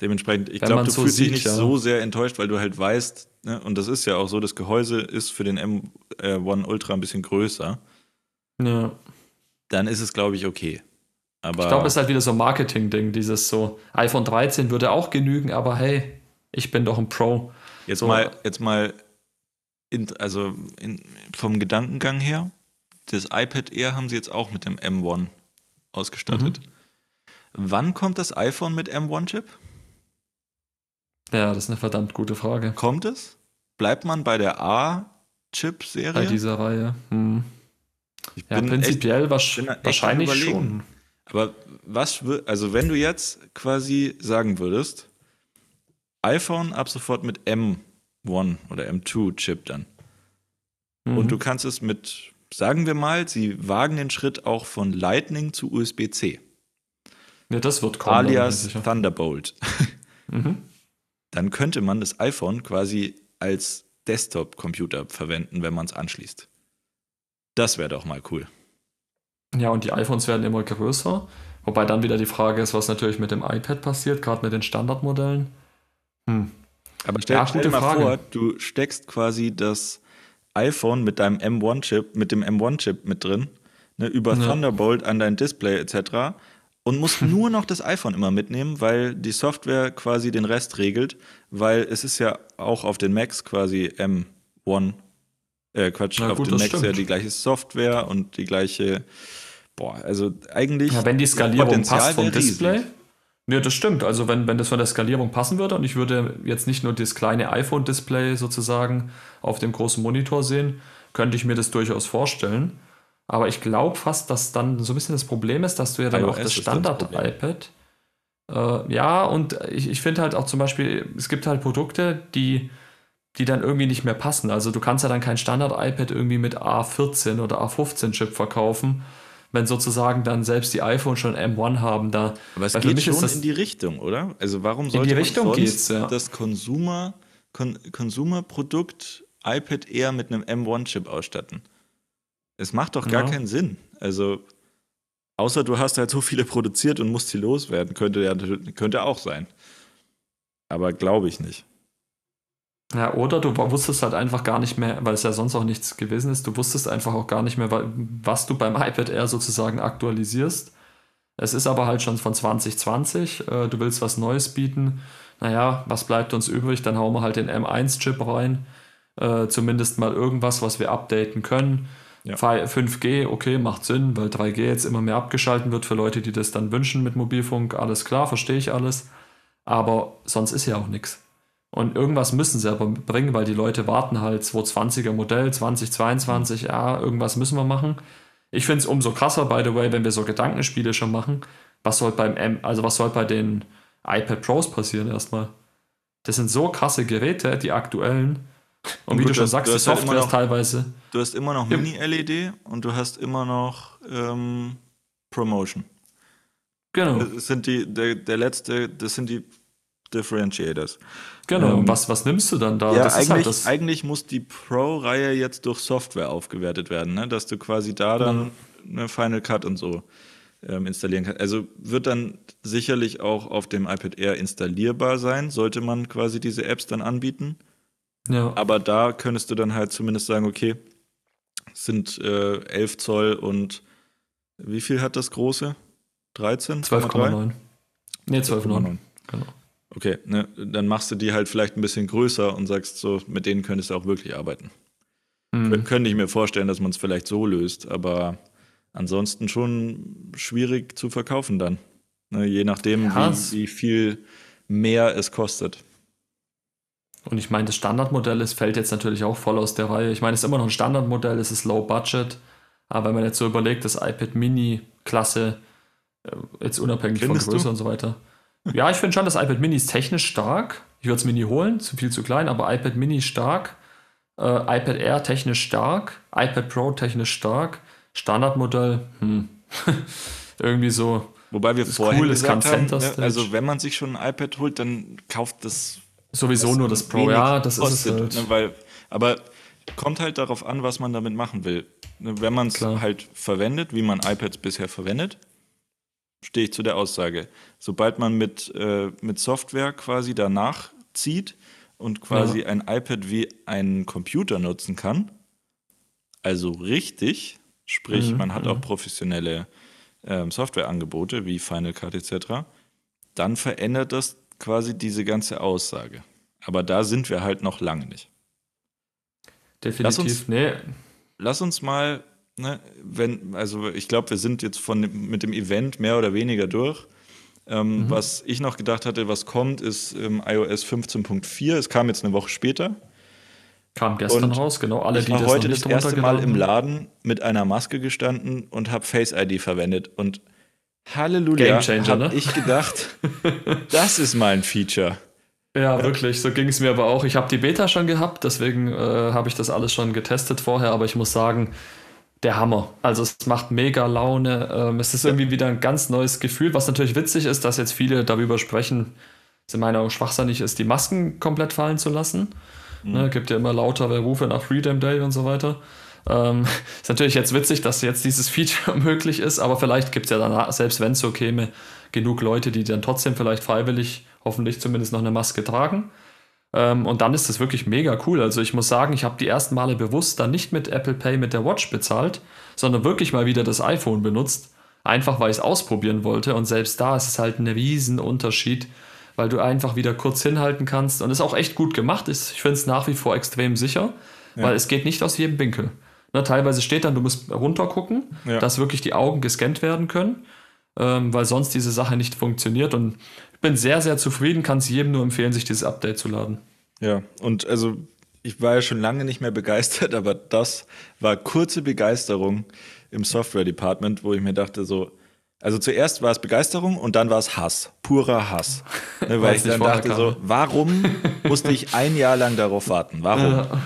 Dementsprechend, ich glaube, du so fühlst sieht, dich nicht ja. so sehr enttäuscht, weil du halt weißt, ne, und das ist ja auch so, das Gehäuse ist für den M1 Ultra ein bisschen größer. Ja. Dann ist es, glaube ich, okay. Aber Ich glaube, es ist halt wieder so ein Marketing-Ding, dieses so, iPhone 13 würde auch genügen, aber hey, ich bin doch ein Pro. jetzt so- mal, jetzt mal in, also in, vom Gedankengang her, das iPad Air haben sie jetzt auch mit dem M1 ausgestattet. Mhm. Wann kommt das iPhone mit M1-Chip? Ja, das ist eine verdammt gute Frage. Kommt es? Bleibt man bei der Bei A-Chip-Serie? dieser Reihe. Hm. Ich Ja, bin prinzipiell bin echt am wahrscheinlich schon. Aber was, also wenn du jetzt quasi sagen würdest, iPhone ab sofort mit M1 oder M2-Chip dann. Mhm. Und du kannst es mit, sagen wir mal, sie wagen den Schritt auch von Lightning zu USB-C, ja, das wird kommen. alias sicher. Thunderbolt. Mhm. Dann könnte man das iPhone quasi als Desktop-Computer verwenden, wenn man es anschließt. Das wäre doch mal cool. Ja, und die iPhones werden immer größer. Wobei dann wieder die Frage ist, was natürlich mit dem iPad passiert, gerade mit den Standardmodellen. Hm. Aber stell, Ja, stell dir mal Frage. vor, du steckst quasi das iPhone mit deinem M1-Chip, mit dem M1-Chip mit drin, ne, über Ja. Thunderbolt an dein Display etc. und musst nur noch das iPhone immer mitnehmen, weil die Software quasi den Rest regelt, weil es ist ja auch auf den Macs quasi M1, äh, Quatsch, Na auf gut, den Macs ja die gleiche Software und die gleiche, boah, also eigentlich. Ja, wenn die Skalierung Potenzial passt vom wäre riesig. Display. Ja, das stimmt. Also wenn, wenn das von der Skalierung passen würde und ich würde jetzt nicht nur das kleine iPhone-Display sozusagen auf dem großen Monitor sehen, könnte ich mir das durchaus vorstellen. Aber ich glaube fast, dass dann so ein bisschen das Problem ist, dass du ja dann iOS auch das Standard-iPad. Äh, ja, und ich, ich finde halt auch zum Beispiel, es gibt halt Produkte, die, die dann irgendwie nicht mehr passen. Also du kannst ja dann kein Standard-iPad irgendwie mit A14 oder A15-Chip verkaufen, wenn sozusagen dann selbst die iPhone schon M1 haben. Da, Aber es für geht schon das- in die Richtung, oder? Also warum sollte die man Richtung sonst geht's, ja. das Consumer, Kon Consumer-Produkt iPad Air mit einem M1-Chip ausstatten? Es macht doch gar Ja. keinen Sinn. Also außer du hast halt so viele produziert und musst sie loswerden, könnte ja könnte auch sein. Aber glaube ich nicht. Ja, oder du wusstest halt einfach gar nicht mehr, weil es ja sonst auch nichts gewesen ist, du wusstest einfach auch gar nicht mehr, was du beim iPad Air sozusagen aktualisierst. Es ist aber halt schon von 2020, äh, du willst was Neues bieten. Naja, was bleibt uns übrig? Dann hauen wir halt den M1-Chip rein. Äh, zumindest mal irgendwas, was wir updaten können. Ja. 5G, okay, macht Sinn, weil 3G jetzt immer mehr abgeschalten wird für Leute, die das dann wünschen mit Mobilfunk. Alles klar, verstehe ich alles. Aber sonst ist ja auch nichts. Und irgendwas müssen sie aber bringen, weil die Leute warten halt 220er Modell, 2022, ja, irgendwas müssen wir machen. Ich finde es umso krasser, by the way, wenn wir so Gedankenspiele schon machen. Was soll beim M, also was soll bei den iPad Pros passieren erstmal? Das sind so krasse Geräte, die aktuellen. Und, und wie gut, du schon sagst, die halt Software halt noch, ist teilweise. Du hast immer noch Mini-LED und du hast immer noch ähm, Promotion. Genau. Das sind die, der, der letzte, das sind die Differentiators. Genau, ähm, was, was nimmst du dann da? Ja, das halt eigentlich, halt eigentlich muss die Pro-Reihe jetzt durch Software aufgewertet werden, ne? dass du quasi da dann eine Final Cut und so ähm, installieren kannst. Also wird dann sicherlich auch auf dem iPad Air installierbar sein, sollte man quasi diese Apps dann anbieten. Ja. Aber da könntest du dann halt zumindest sagen, okay, es sind äh, 11 Zoll und wie viel hat das große? 13? 12,9. Nee, 12,9. Genau. Okay, ne, dann machst du die halt vielleicht ein bisschen größer und sagst so, mit denen könntest du auch wirklich arbeiten. Mhm. Könnte ich mir vorstellen, dass man es vielleicht so löst, aber ansonsten schon schwierig zu verkaufen dann. Ne, je nachdem, ja, wie, wie viel mehr es kostet. Und ich meine, das Standardmodell ist, fällt jetzt natürlich auch voll aus der Reihe. Ich meine, es ist immer noch ein Standardmodell, es ist Low Budget. Aber wenn man jetzt so überlegt, das iPad Mini Klasse, äh, jetzt unabhängig Findest von Größe du? und so weiter. Ja, ich finde schon, das iPad Mini ist technisch stark. Ich würde es Mini holen, zu viel zu klein, aber iPad Mini stark. Äh, iPad Air technisch stark. iPad Pro technisch stark. Standardmodell, hm. irgendwie so. Wobei wir vorher cool, gesagt haben, ne, also wenn man sich schon ein iPad holt, dann kauft das Sowieso nur das Pro, ja, das kostet, ist es halt. ne, weil, Aber kommt halt darauf an, was man damit machen will. Ne, wenn man es halt verwendet, wie man iPads bisher verwendet, stehe ich zu der Aussage. Sobald man mit, äh, mit Software quasi danach zieht und quasi ja. ein iPad wie einen Computer nutzen kann, also richtig, sprich, mhm. man hat auch mhm. professionelle ähm, Softwareangebote wie Final Cut etc., dann verändert das quasi diese ganze Aussage. Aber da sind wir halt noch lange nicht. Definitiv, lass uns, nee. Lass uns mal, ne, wenn, also ich glaube, wir sind jetzt von, mit dem Event mehr oder weniger durch. Ähm, mhm. Was ich noch gedacht hatte, was kommt, ist ähm, iOS 15.4. Es kam jetzt eine Woche später. Kam gestern und raus, genau. Alle, ich war das heute das erste Mal im Laden mit einer Maske gestanden und habe Face ID verwendet. Und Halleluja, habe ne? ich gedacht, das ist mal ein Feature. Ja, wirklich, so ging es mir aber auch. Ich habe die Beta schon gehabt, deswegen äh, habe ich das alles schon getestet vorher, aber ich muss sagen, der Hammer. Also es macht mega Laune. Ähm, es ist irgendwie wieder ein ganz neues Gefühl, was natürlich witzig ist, dass jetzt viele darüber sprechen, es in meiner Meinung schwachsinnig ist, die Masken komplett fallen zu lassen. Mhm. Ne, gibt ja immer lautere Rufe nach Freedom Day und so weiter. Ähm, ist natürlich jetzt witzig, dass jetzt dieses Feature möglich ist, aber vielleicht gibt es ja dann, selbst wenn es so käme, genug Leute, die dann trotzdem vielleicht freiwillig, hoffentlich zumindest noch eine Maske tragen. Ähm, und dann ist das wirklich mega cool. Also ich muss sagen, ich habe die ersten Male bewusst dann nicht mit Apple Pay mit der Watch bezahlt, sondern wirklich mal wieder das iPhone benutzt. Einfach weil ich es ausprobieren wollte. Und selbst da ist es halt ein Riesenunterschied, weil du einfach wieder kurz hinhalten kannst. Und es auch echt gut gemacht ist. Ich finde es nach wie vor extrem sicher, ja. weil es geht nicht aus jedem Winkel. Ne, teilweise steht dann, du musst runtergucken, ja. dass wirklich die Augen gescannt werden können, ähm, weil sonst diese Sache nicht funktioniert. Und bin sehr, sehr zufrieden, kann es jedem nur empfehlen, sich dieses Update zu laden. Ja, und also ich war ja schon lange nicht mehr begeistert, aber das war kurze Begeisterung im Software-Department, wo ich mir dachte, so, also zuerst war es Begeisterung und dann war es Hass, purer Hass. Ne, weil ich dann dachte so, warum musste ich ein Jahr lang darauf warten? Warum? Ja.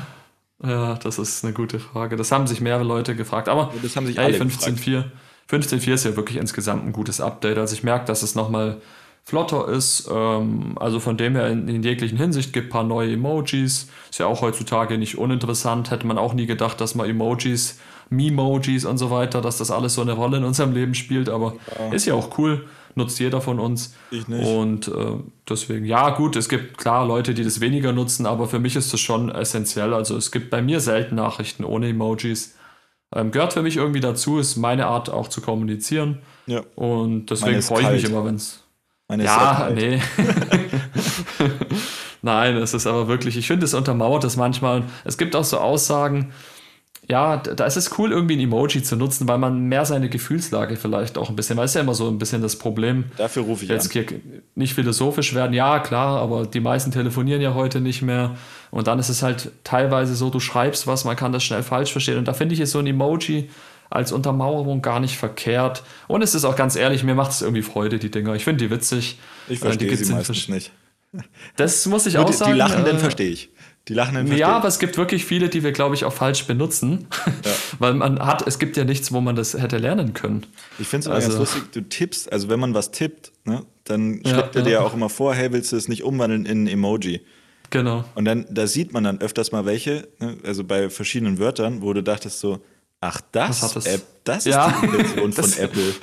Ja, das ist eine gute Frage. Das haben sich mehrere Leute gefragt. Aber ja, das haben sich alle 15.4 15.4 ist ja wirklich insgesamt ein gutes Update. Also ich merke, dass es nochmal flotter ist. Ähm, also von dem her in, in jeglichen Hinsicht gibt ein paar neue Emojis. Ist ja auch heutzutage nicht uninteressant. Hätte man auch nie gedacht, dass man Emojis, Memojis und so weiter, dass das alles so eine Rolle in unserem Leben spielt. Aber ja. ist ja auch cool. nutzt jeder von uns. Ich nicht. Und äh, deswegen, ja, gut, es gibt klar Leute, die das weniger nutzen, aber für mich ist das schon essentiell. Also es gibt bei mir selten Nachrichten ohne Emojis. Ähm, gehört für mich irgendwie dazu, ist meine Art auch zu kommunizieren. Ja. Und deswegen freue ich mich immer, wenn es. Meine ist Ja, nee. Nein, es ist aber wirklich, ich finde, es untermauert das manchmal. Es gibt auch so Aussagen, ja, da ist es cool, irgendwie ein Emoji zu nutzen, weil man mehr seine Gefühlslage vielleicht auch ein bisschen, weil es ist ja immer so ein bisschen das Problem. Dafür rufe ich Jetzt an. nicht philosophisch werden, ja klar, aber die meisten telefonieren ja heute nicht mehr. Und dann ist es halt teilweise so, du schreibst was, man kann das schnell falsch verstehen. Und da finde ich es so ein Emoji als Untermauerung gar nicht verkehrt. Und es ist auch ganz ehrlich, mir macht es irgendwie Freude, die Dinger. Ich finde die witzig. Ich Äh, verstehe gibt's sie meistens nicht. Das muss ich Nur auch die, sagen. die Lachenden äh, verstehe ich. Die Lachenden verstehe ja, aber es gibt wirklich viele, die wir, glaube ich, auch falsch benutzen. Weil man hat, es gibt ja nichts, wo man das hätte lernen können. Ich finde es Also- ganz lustig, du tippst, also wenn man was tippt, ne, dann Ja, schlägt er dir ja. ja auch immer vor, hey, willst du es nicht umwandeln in ein Emoji? Genau. Und dann, da sieht man dann öfters mal welche, ne, also bei verschiedenen Wörtern, wo du dachtest so, ach, das, hat das? App, das Ja. ist die Invention von Das- Apple.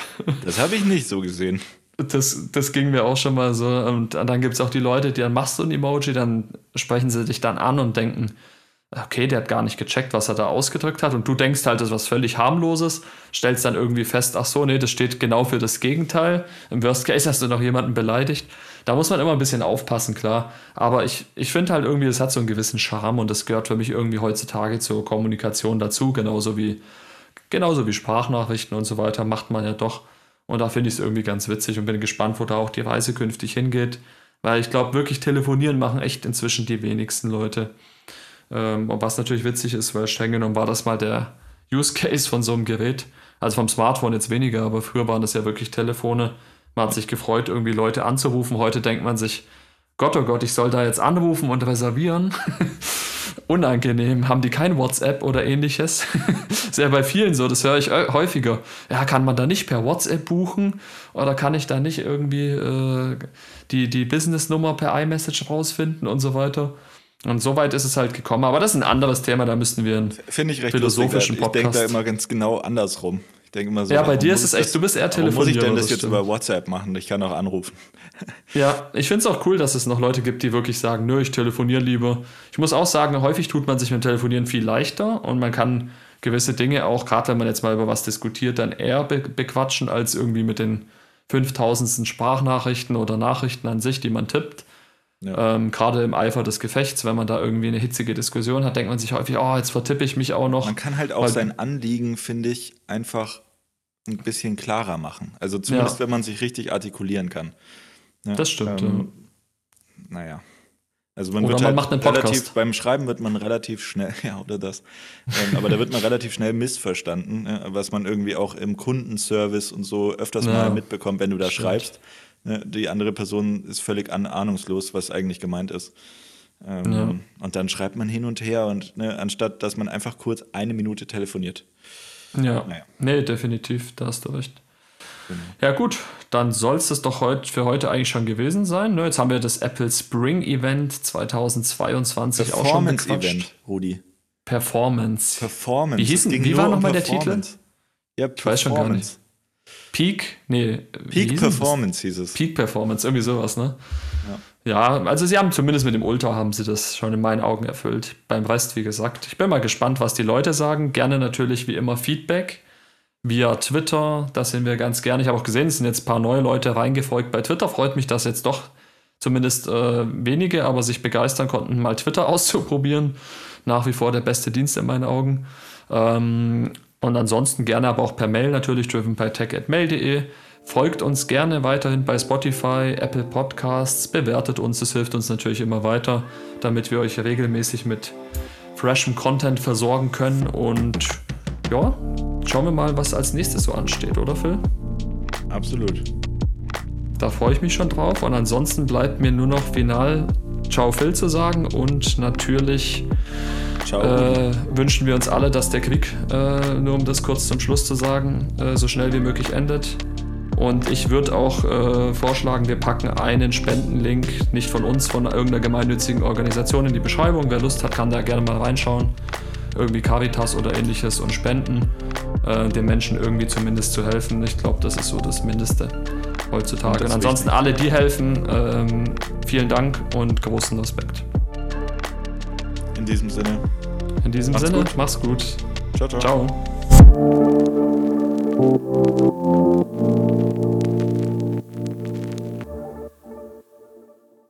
Das habe ich nicht so gesehen. Das, das ging mir auch schon mal so. Und dann gibt es auch die Leute, die dann machst du ein Emoji, dann sprechen sie dich dann an und denken, okay, der hat gar nicht gecheckt, was er da ausgedrückt hat. Und du denkst halt, das ist was völlig harmloses, stellst dann irgendwie fest, ach so, nee, das steht genau für das Gegenteil. Im Worst Case hast du noch jemanden beleidigt. Da muss man immer ein bisschen aufpassen, klar. Aber ich, ich finde halt irgendwie, es hat so einen gewissen Charme und das gehört für mich irgendwie heutzutage zur Kommunikation dazu, genauso wie, genauso wie Sprachnachrichten und so weiter, macht man ja doch. Und da finde ich es irgendwie ganz witzig und bin gespannt, wo da auch die Reise künftig hingeht. Weil ich glaube, wirklich telefonieren machen echt inzwischen die wenigsten Leute. Ähm, was natürlich witzig ist, weil streng genommen war das mal der Use Case von so einem Gerät. Also vom Smartphone jetzt weniger, aber früher waren das ja wirklich Telefone. Man hat sich gefreut, irgendwie Leute anzurufen. Heute denkt man sich, Gott, oh Gott, ich soll da jetzt anrufen und reservieren. Unangenehm. Haben die kein WhatsApp oder ähnliches? ist ja bei vielen so, das höre ich häufiger. Ja, kann man da nicht per WhatsApp buchen? Oder kann ich da nicht irgendwie äh, die, die Businessnummer per iMessage rausfinden und so weiter? Und so weit ist es halt gekommen. Aber das ist ein anderes Thema, da müssten wir ein Finde ich recht Philosophischen lustig. Ich denke da Podcast. immer ganz genau andersrum. Ich denke immer so, Ja, bei dir ist es echt, das- du bist eher Warum muss ich denn das das jetzt stimmt. über WhatsApp machen? Ich kann auch anrufen. Ja, ich finde es auch cool, dass es noch Leute gibt, die wirklich sagen, nö, ich telefoniere lieber. Ich muss auch sagen, häufig tut man sich mit dem Telefonieren viel leichter und man kann gewisse Dinge auch, gerade wenn man jetzt mal über was diskutiert, dann eher be bequatschen als irgendwie mit den 5000. Sprachnachrichten oder Nachrichten an sich, die man tippt. Ja. Ähm, gerade im Eifer des Gefechts, wenn man da irgendwie eine hitzige Diskussion hat, denkt man sich häufig, oh, jetzt vertippe ich mich auch noch. Man kann halt auch sein Anliegen, finde ich, einfach ein bisschen klarer machen. Also zumindest, Ja. wenn man sich richtig artikulieren kann. Ja, Das stimmt, ähm, Naja. Also man Oder wird man halt macht einen Podcast. relativ, beim Schreiben wird man relativ schnell, ja, oder das. Ähm, aber da wird man relativ schnell missverstanden, was man irgendwie auch im Kundenservice und so öfters Ja. mal mitbekommt, wenn du da Stimmt. schreibst. Ne, die andere Person ist völlig ahnungslos, was eigentlich gemeint ist. Ähm, Ja. Und dann schreibt man hin und her und ne, anstatt dass man einfach kurz eine Minute telefoniert. Ja, Naja. nee, definitiv, da hast du recht. Genau. Ja gut, dann soll es das doch heut, für heute eigentlich schon gewesen sein. Ne? Jetzt haben wir das Apple Spring Event 2022 auch schon. Performance-Event, Rudi. Performance. Performance. Wie hießen- wie war nur noch mal um der Titel? Performance. Ja, Ich weiß schon gar nicht. Peak? Nee. Peak hieß das? Performance hieß es. Peak Performance, irgendwie sowas, ne? Ja. also sie haben zumindest mit dem Ultra haben sie das schon in meinen Augen erfüllt. Beim Rest, wie gesagt. Ich bin mal gespannt, was die Leute sagen. Gerne natürlich wie immer Feedback via Twitter. Das sehen wir ganz gerne. Ich habe auch gesehen, es sind jetzt ein paar neue Leute reingefolgt bei Twitter. Freut mich, dass jetzt doch zumindest äh, wenige, aber sich begeistern konnten, mal Twitter auszuprobieren. Nach wie vor der beste Dienst in meinen Augen. Ähm, und ansonsten gerne aber auch per Mail natürlich, driven by. Folgt uns gerne weiterhin bei Spotify, Apple Podcasts, bewertet uns, das hilft uns natürlich immer weiter, damit wir euch regelmäßig mit freshem Content versorgen können. Und ja, schauen wir mal, was als nächstes so ansteht, oder Phil? Absolut. Da freue ich mich schon drauf. Und ansonsten bleibt mir nur noch final Ciao Phil zu sagen und natürlich. Äh, wünschen wir uns alle, dass der Krieg, äh, nur um das kurz zum Schluss zu sagen, äh, so schnell wie möglich endet. Und ich würde auch äh, vorschlagen, wir packen einen Spendenlink, nicht von uns, von irgendeiner gemeinnützigen Organisation in die Beschreibung. Wer Lust hat, kann da gerne mal reinschauen. Irgendwie Caritas oder ähnliches und spenden, äh, den Menschen irgendwie zumindest zu helfen. Ich glaube, das ist so das Mindeste. heutzutage. Und, und ansonsten wichtig. alle, die helfen, ähm, vielen Dank und großen Respekt. In diesem Sinne. In diesem Macht's Sinne, gut. mach's gut. Ciao, ciao. Ciao.